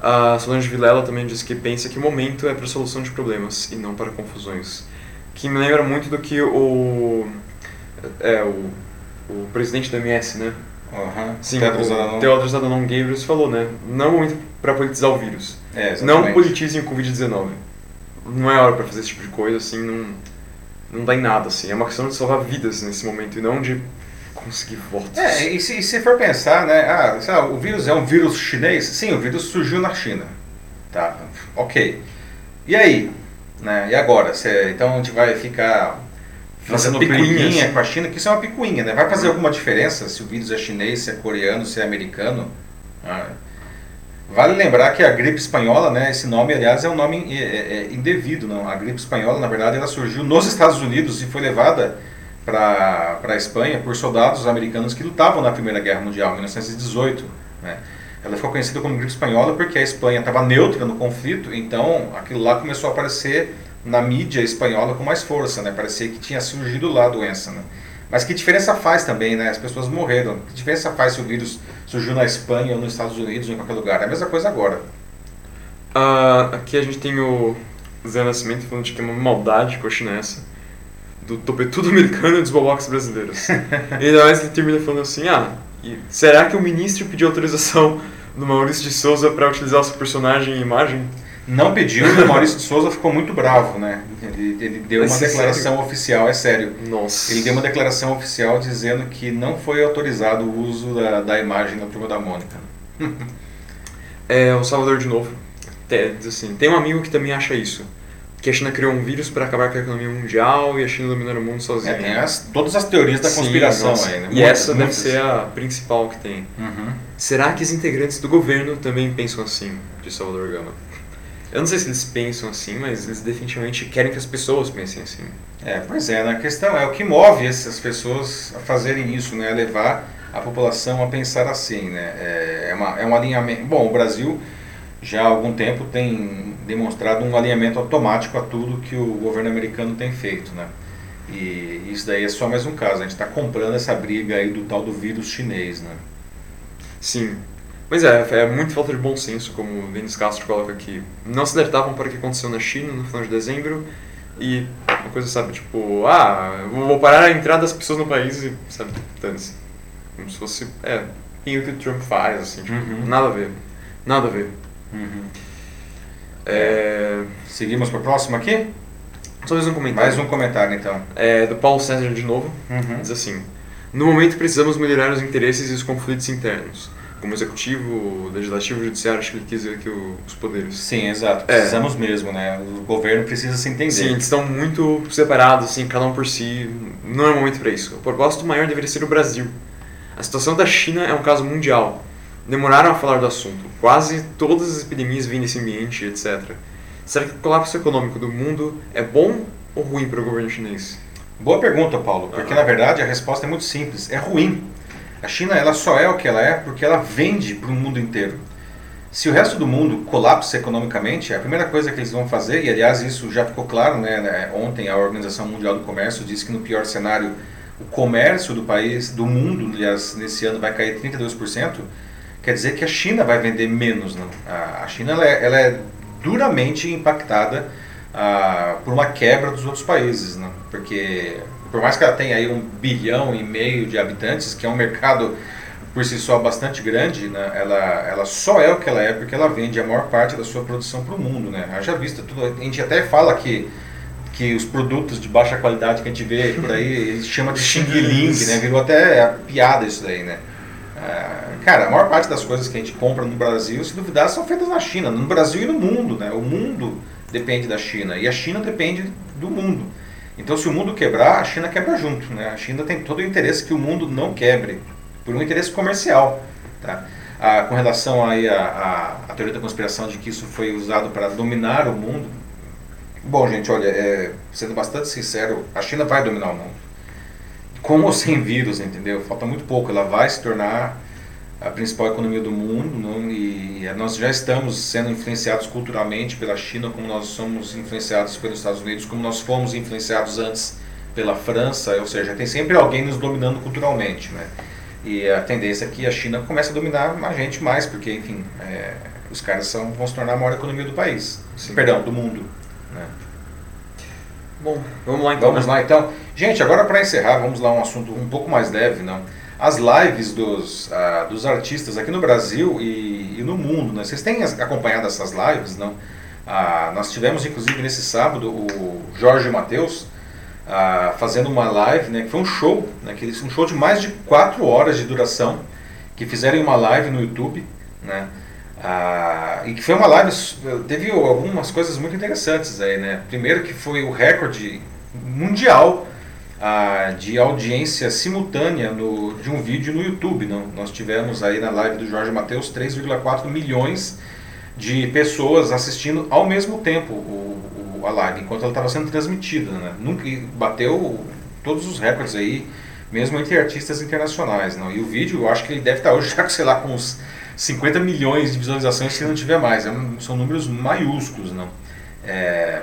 A Solange Vilela também disse que pensa que o momento é para solução de problemas e não para confusões. Que me lembra muito do que o. É, o, o presidente da MS, né? Uhum. Sim, o Teodros Adhanom Ghebreyesus falou, né? Não é momento para politizar o vírus. É, não politizem o Covid-19. Não é hora para fazer esse tipo de coisa, assim, não não dá em nada, assim. É uma questão de salvar vidas nesse momento e não de conseguir votos. É, e se, e se for pensar, né, ah, sabe, o vírus é um vírus chinês? Sim, o vírus surgiu na China. Tá, ok. E aí? Né, e agora? Cê, então a gente vai ficar fazendo picuinha assim. com a China, que isso é uma picuinha, né? Vai fazer alguma diferença se o vírus é chinês, se é coreano, se é americano? Ah, Vale lembrar que a gripe espanhola, né, esse nome, aliás, é um nome é, é, é indevido. Não? A gripe espanhola, na verdade, ela surgiu nos Estados Unidos e foi levada para a Espanha por soldados americanos que lutavam na Primeira Guerra Mundial, em 1918. Né? Ela ficou conhecida como gripe espanhola porque a Espanha estava neutra no conflito, então aquilo lá começou a aparecer na mídia espanhola com mais força, né? parecia que tinha surgido lá a doença. Né? Mas que diferença faz também, né? As pessoas morreram. Que diferença faz se o vírus surgiu na Espanha ou nos Estados Unidos ou em qualquer lugar? É a mesma coisa agora. Uh, aqui a gente tem o Zé Nascimento falando de que é uma maldade com a chinesa do topetudo americano e dos bobox brasileiros. <laughs> e ainda mais ele termina falando assim, ah, e será que o ministro pediu autorização do Maurício de Souza para utilizar o seu personagem e imagem? Não pediu, o Maurício de Souza ficou muito bravo, né? Ele, ele deu uma declaração sério? oficial, é sério. Nossa. Ele deu uma declaração oficial dizendo que não foi autorizado o uso da, da imagem da turma da Mônica. <laughs> é, o Salvador de novo. Diz assim, tem um amigo que também acha isso que a China criou um vírus para acabar com a economia mundial e a China dominando o mundo sozinha. É, tem as, todas as teorias da conspiração Sim, aí, né? E essa deve ser a principal que tem. Uhum. Será que os integrantes do governo também pensam assim, de Salvador Gama? Eu não sei se eles pensam assim, mas eles definitivamente querem que as pessoas pensem assim. É, pois é, a questão é o que move essas pessoas a fazerem isso, né? A levar a população a pensar assim, né? É, é, uma, é um alinhamento. Bom, o Brasil já há algum tempo tem demonstrado um alinhamento automático a tudo que o governo americano tem feito, né? E isso daí é só mais um caso. A gente está comprando essa briga aí do tal do vírus chinês, né? Sim. Mas é, é muito falta de bom senso, como o Denis Castro coloca aqui. Não se alertavam para o que aconteceu na China no final de dezembro e uma coisa, sabe, tipo, ah, vou parar a entrada das pessoas no país e, sabe, dane-se. Como se fosse, é, o que o Trump faz, assim, tipo, uhum. nada a ver. Nada a ver. Uhum. É... Seguimos para o próximo aqui? Só mais um comentário. Mais um comentário, então. É, do Paulo César de novo. Uhum. Diz assim: No momento precisamos melhorar os interesses e os conflitos internos. Como executivo, legislativo, judiciário, acho que ele quis dizer aqui os poderes. Sim, exato. É. Precisamos é. mesmo, né? O governo precisa se entender. Sim, eles estão muito separados, assim, cada um por si. Não é momento para isso. O propósito maior deveria ser o Brasil. A situação da China é um caso mundial demoraram a falar do assunto. Quase todas as epidemias vêm desse ambiente, etc. Será que o colapso econômico do mundo é bom ou ruim para o governo chinês? Boa pergunta, Paulo, porque na verdade a resposta é muito simples. É ruim. A China ela só é o que ela é porque ela vende para o mundo inteiro. Se o resto do mundo colapsa economicamente, a primeira coisa que eles vão fazer, e aliás isso já ficou claro, né, né ontem a Organização Mundial do Comércio disse que no pior cenário o comércio do país, do mundo, aliás, nesse ano vai cair 32%, quer dizer que a China vai vender menos. Né? A China ela é, ela é duramente impactada ah, por uma quebra dos outros países, né? porque por mais que ela tenha aí um bilhão e meio de habitantes, que é um mercado por si só bastante grande, né? ela, ela só é o que ela é porque ela vende a maior parte da sua produção para o mundo. Né? Já vista tudo, a gente até fala que que os produtos de baixa qualidade que a gente vê por aí, eles chamam de Xing Ling, né? Virou até piada isso daí, né? É, cara, a maior parte das coisas que a gente compra no Brasil, se duvidar, são feitas na China, no Brasil e no mundo. Né? O mundo depende da China e a China depende do mundo. Então, se o mundo quebrar, a China quebra junto. Né? A China tem todo o interesse que o mundo não quebre, por um interesse comercial. Tá? Ah, com relação aí à, teoria da conspiração de que isso foi usado para dominar o mundo, bom, gente, olha, é, sendo bastante sincero, a China vai dominar o mundo com ou sem vírus, entendeu? Falta muito pouco, ela vai se tornar a principal economia do mundo não? e nós já estamos sendo influenciados culturalmente pela China, como nós somos influenciados pelos Estados Unidos, como nós fomos influenciados antes pela França, ou seja, tem sempre alguém nos dominando culturalmente, né? E a tendência é que a China comece a dominar a gente mais, porque, enfim, é, os caras são, vão se tornar a maior economia do país, Sim. perdão, do mundo, né? Bom, vamos lá então. Vamos né? lá então. Gente, agora para encerrar, vamos lá um assunto um pouco mais leve, não? As lives dos, uh, dos artistas aqui no Brasil e, e, no mundo, né? Vocês têm acompanhado essas lives, não? Uh, nós tivemos inclusive nesse sábado o Jorge Matheus uh, fazendo uma live, né? Que foi um show, né? Que um show de mais de 4 horas de duração, que fizeram uma live no YouTube, né? Ah, e que foi uma live, teve algumas coisas muito interessantes aí, né? Primeiro que foi o recorde mundial ah, de audiência simultânea no, de um vídeo no YouTube. Não? Nós tivemos aí na live do Jorge Matheus 3,4 milhões de pessoas assistindo ao mesmo tempo o, o a live, enquanto ela estava sendo transmitida. Né? Nunca bateu todos os recordes aí, mesmo entre artistas internacionais. Não? E o vídeo, eu acho que ele deve estar hoje <laughs> já, sei lá, com uns 50 milhões de visualizações se não tiver mais. É um, são números maiúsculos, não? É,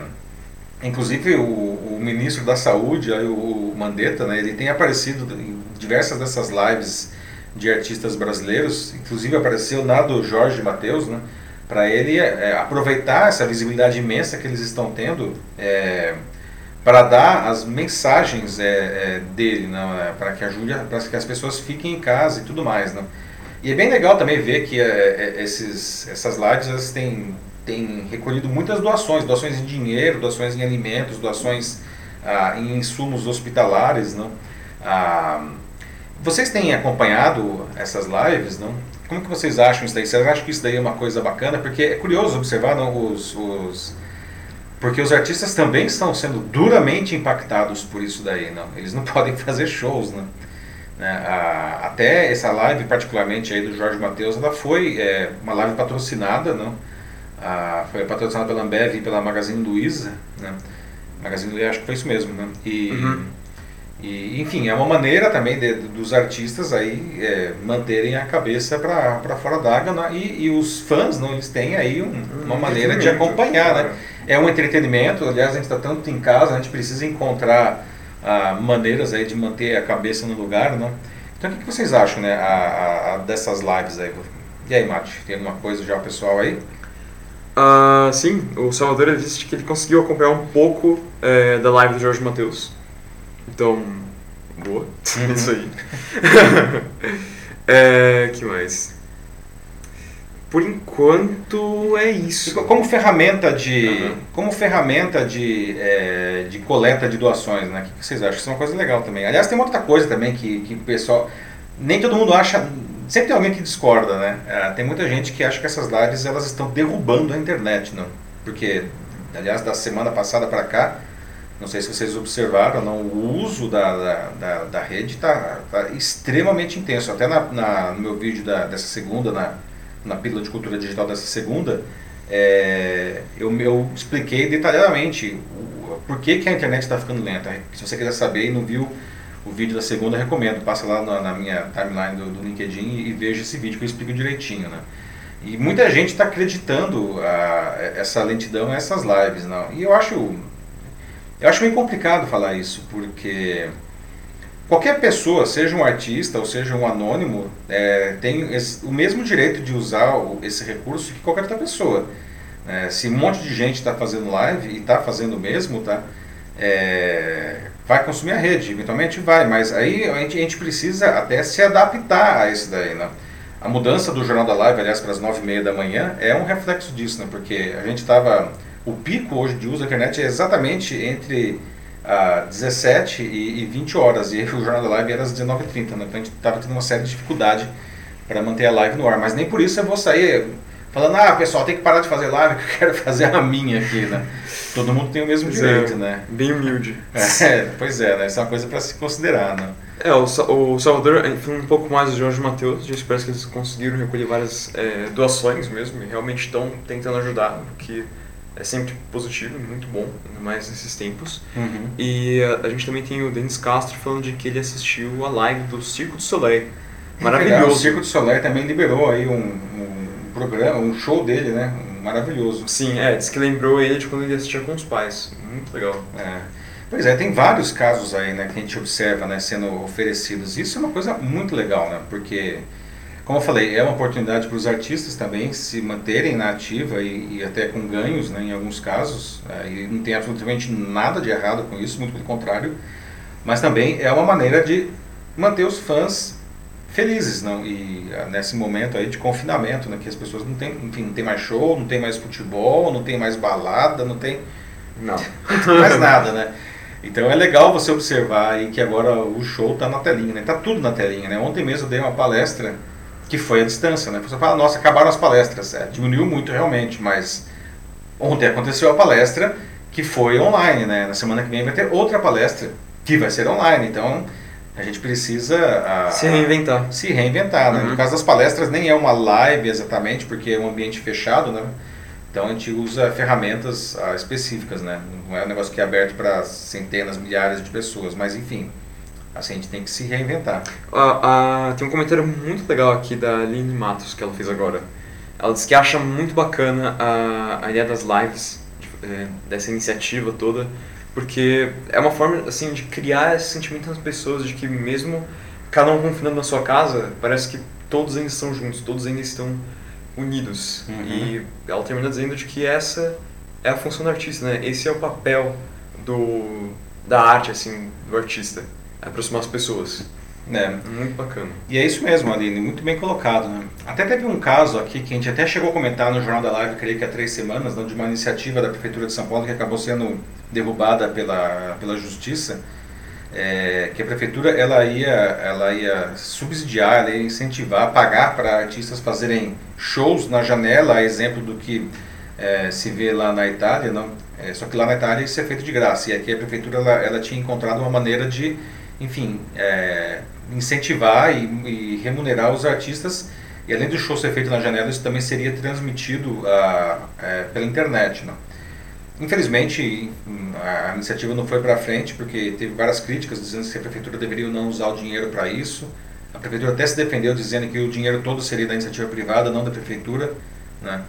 inclusive o, o, ministro da Saúde, o Mandetta, né, ele tem aparecido em diversas dessas lives de artistas brasileiros, inclusive apareceu na do Jorge Matheus, né, para ele é, aproveitar essa visibilidade imensa que eles estão tendo é, para dar as mensagens é, é dele, né, para que ajude, para que as pessoas fiquem em casa e tudo mais. Né. E é bem legal também ver que é, é, esses, essas lives têm, têm recolhido muitas doações, doações em dinheiro, doações em alimentos, doações ah, em insumos hospitalares. Não? Ah, vocês têm acompanhado essas lives, não? Como que vocês acham isso daí? Vocês acham que isso daí é uma coisa bacana? Porque é curioso observar não, os, os porque os artistas também estão sendo duramente impactados por isso daí, não? Eles não <laughs> podem fazer shows, né? Né? A, até essa live, particularmente aí do Jorge Matheus, ela foi é, uma live patrocinada, não? A, foi patrocinada pela Ambev e pela Magazine Luiza, né? Magazine Luiza, acho que foi isso mesmo, né? E, uhum. e enfim, é uma maneira também de, dos artistas aí é, manterem a cabeça para fora d'água, né? e, e os fãs, não? Eles têm aí um, uma maneira de acompanhar, né? é um entretenimento, aliás, a gente está tanto em casa, a gente precisa encontrar ah, maneiras aí de manter a cabeça no lugar, né? Então, o que, vocês acham, né, a, a, dessas lives aí? E aí, Mate, tem alguma coisa já pessoal aí? Uh, sim, o Salvador disse que ele conseguiu acompanhar um pouco é, da live do Jorge Matheus. Então, boa, uhum. <laughs> isso aí. <laughs> <laughs> é, que mais? Por enquanto é isso. Como ferramenta de, uhum. como ferramenta de, é, de coleta de doações, né? O que vocês acham? Isso é uma coisa legal também. Aliás, tem uma outra coisa também que, que o pessoal. Nem todo mundo acha. Sempre tem alguém que discorda, né? É, tem muita gente que acha que essas lives elas estão derrubando a internet, não? Porque, aliás, da semana passada para cá, não sei se vocês observaram, não, o uso da, da, da, da rede está tá extremamente intenso. Até na, na, no meu vídeo da, dessa segunda, na na pílula de cultura digital dessa segunda, é, eu, eu expliquei detalhadamente o, por que, que a internet está ficando lenta. Se você quiser saber e não viu o vídeo da segunda, recomendo. Passa lá na, na minha timeline do, do LinkedIn e, veja esse vídeo que eu explico direitinho. Né? E muita gente está acreditando a, essa lentidão nessas lives. Não? E eu acho, eu acho meio complicado falar isso, porque Qualquer pessoa, seja um artista ou seja um anônimo, é, tem o mesmo direito de usar o, esse recurso que qualquer outra pessoa. É, se um monte de gente está fazendo live e está fazendo mesmo, tá? É, vai consumir a rede, eventualmente vai, mas aí a gente, a gente, precisa até se adaptar a isso daí, né? A mudança do Jornal da Live, aliás, para as nove e meia da manhã, é um reflexo disso, né? Porque a gente estava... O pico hoje de uso da internet é exatamente entre a 17 e, e 20 horas, e o Jornal da Live era às 19h30, né? então a gente estava tendo uma séria dificuldade para manter a live no ar, mas nem por isso eu vou sair falando, ah, pessoal, tem que parar de fazer live que <laughs> eu quero fazer a minha aqui, né? Todo mundo tem o mesmo pois é, direito, é, né? Bem humilde. <laughs> É, pois é, né? Isso é uma coisa para se considerar, né? É, o, o Salvador, falando um pouco mais do Jorge Matheus, gente parece que eles conseguiram recolher várias é, doações mesmo, e realmente estão tentando ajudar, porque é sempre positivo, muito bom, ainda mais nesses tempos. Uhum. E a, a, gente também tem o Denis Castro falando de que ele assistiu a live do Circo do Soleil. Maravilhoso. O Circo do Soleil também liberou aí um, um programa, um show dele, né? Maravilhoso. Sim, é, diz que lembrou ele de quando ele assistia com os pais. Muito legal. É. Pois é, tem vários casos aí, né, que a gente observa, né, sendo oferecidos. Isso é uma coisa muito legal, né? Porque como eu falei, é uma oportunidade para os artistas também se manterem na ativa e, e até com ganhos, né, em alguns casos. É, e não tem absolutamente nada de errado com isso, muito pelo contrário. Mas também é uma maneira de manter os fãs felizes, não? E ah, nesse momento aí de confinamento, né, que as pessoas não têm, enfim, não tem mais show, não tem mais futebol, não tem mais balada, não tem, não, <laughs> não tem mais nada, né? Então é legal você observar aí que agora o show está na telinha, né? Tá tudo na telinha, né? Ontem mesmo eu dei uma palestra que foi a distância, né? Você fala, nossa, acabaram as palestras. É, diminuiu muito realmente, mas ontem aconteceu a palestra que foi online, né? Na semana que vem vai ter outra palestra que vai ser online. Então a gente precisa a, se reinventar. Se reinventar, né? Uhum. No caso das palestras nem é uma live exatamente, porque é um ambiente fechado, né? Então a gente usa ferramentas ah, específicas, né? Não é um negócio que é aberto para centenas, milhares de pessoas, mas enfim. Assim, a gente tem que se reinventar. Ah, ah, tem um comentário muito legal aqui da Aline Matos que ela fez agora. Ela disse que acha muito bacana a, a ideia das lives, é, dessa iniciativa toda, porque é uma forma assim de criar esse sentimento nas pessoas de que mesmo cada um confinando na sua casa, parece que todos ainda estão juntos, todos ainda estão unidos. Uhum. E ela termina dizendo de que essa é a função do artista, né? Esse é o papel do, da arte, assim, do artista. Aproximar as pessoas. É. Muito bacana. E é isso mesmo, Aline, muito bem colocado. Né? Até teve um caso aqui que a gente até chegou a comentar no Jornal da Live, creio que há três semanas, né, de uma iniciativa da Prefeitura de São Paulo que acabou sendo derrubada pela, pela Justiça, é, que a Prefeitura ela ia, ela ia subsidiar, ela ia incentivar, pagar para artistas fazerem shows na janela, a exemplo do que é, se vê lá na Itália, não? É, só que lá na Itália isso é feito de graça, e aqui a Prefeitura ela, ela tinha encontrado uma maneira de, enfim, é, incentivar e, e, remunerar os artistas, e além do show ser feito na janela, isso também seria transmitido a, é, pela internet, não? Infelizmente, a iniciativa não foi para frente porque teve várias críticas dizendo que a prefeitura deveria não usar o dinheiro para isso. A prefeitura até se defendeu dizendo que o dinheiro todo seria da iniciativa privada, não da prefeitura, né?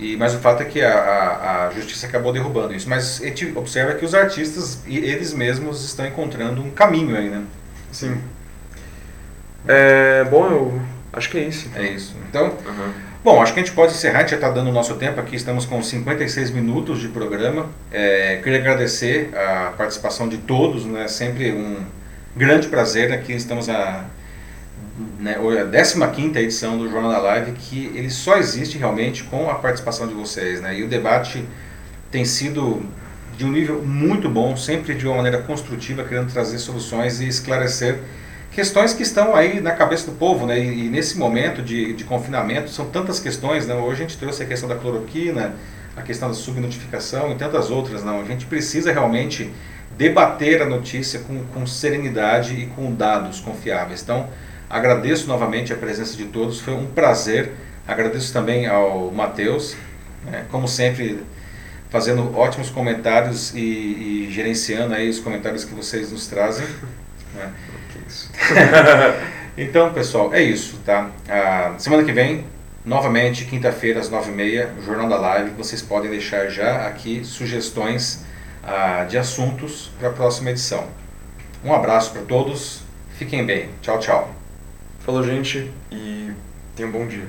E, mas o fato é que a, a, a, justiça acabou derrubando isso. Mas a gente observa que os artistas, eles mesmos, estão encontrando um caminho aí, né? Sim. É, bom, eu acho que é isso. Então. É isso. Então, uhum. bom, acho que a gente pode encerrar, a gente já está dando o nosso tempo aqui, estamos com 56 minutos de programa. É, queria agradecer a participação de todos, né? Sempre um grande prazer, aqui estamos a né, a 15 edição do Jornal da Live, que ele só existe realmente com a participação de vocês. Né? E o debate tem sido de um nível muito bom, sempre de uma maneira construtiva, querendo trazer soluções e esclarecer questões que estão aí na cabeça do povo. Né? E, e nesse momento de, de, confinamento, são tantas questões. Né? Hoje a gente trouxe a questão da cloroquina, a questão da subnotificação e tantas outras. Não? A gente precisa realmente debater a notícia com, com serenidade e com dados confiáveis. Então, Agradeço novamente a presença de todos, foi um prazer. Agradeço também ao Matheus, né, como sempre, fazendo ótimos comentários e, e, gerenciando aí os comentários que vocês nos trazem. Né. <laughs> então, pessoal, é isso, tá? A semana que vem, novamente, quinta-feira, às nove e meia, Jornal da Live. Vocês podem deixar já aqui sugestões ah, de assuntos para a próxima edição. Um abraço para todos, fiquem bem. Tchau, tchau. Falou, gente, e tenha um bom dia.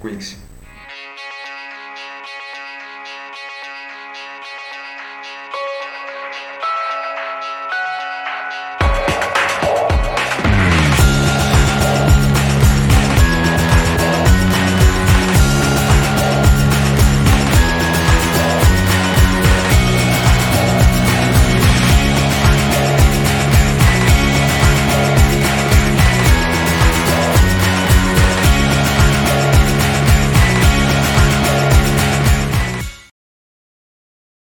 Cuide-se.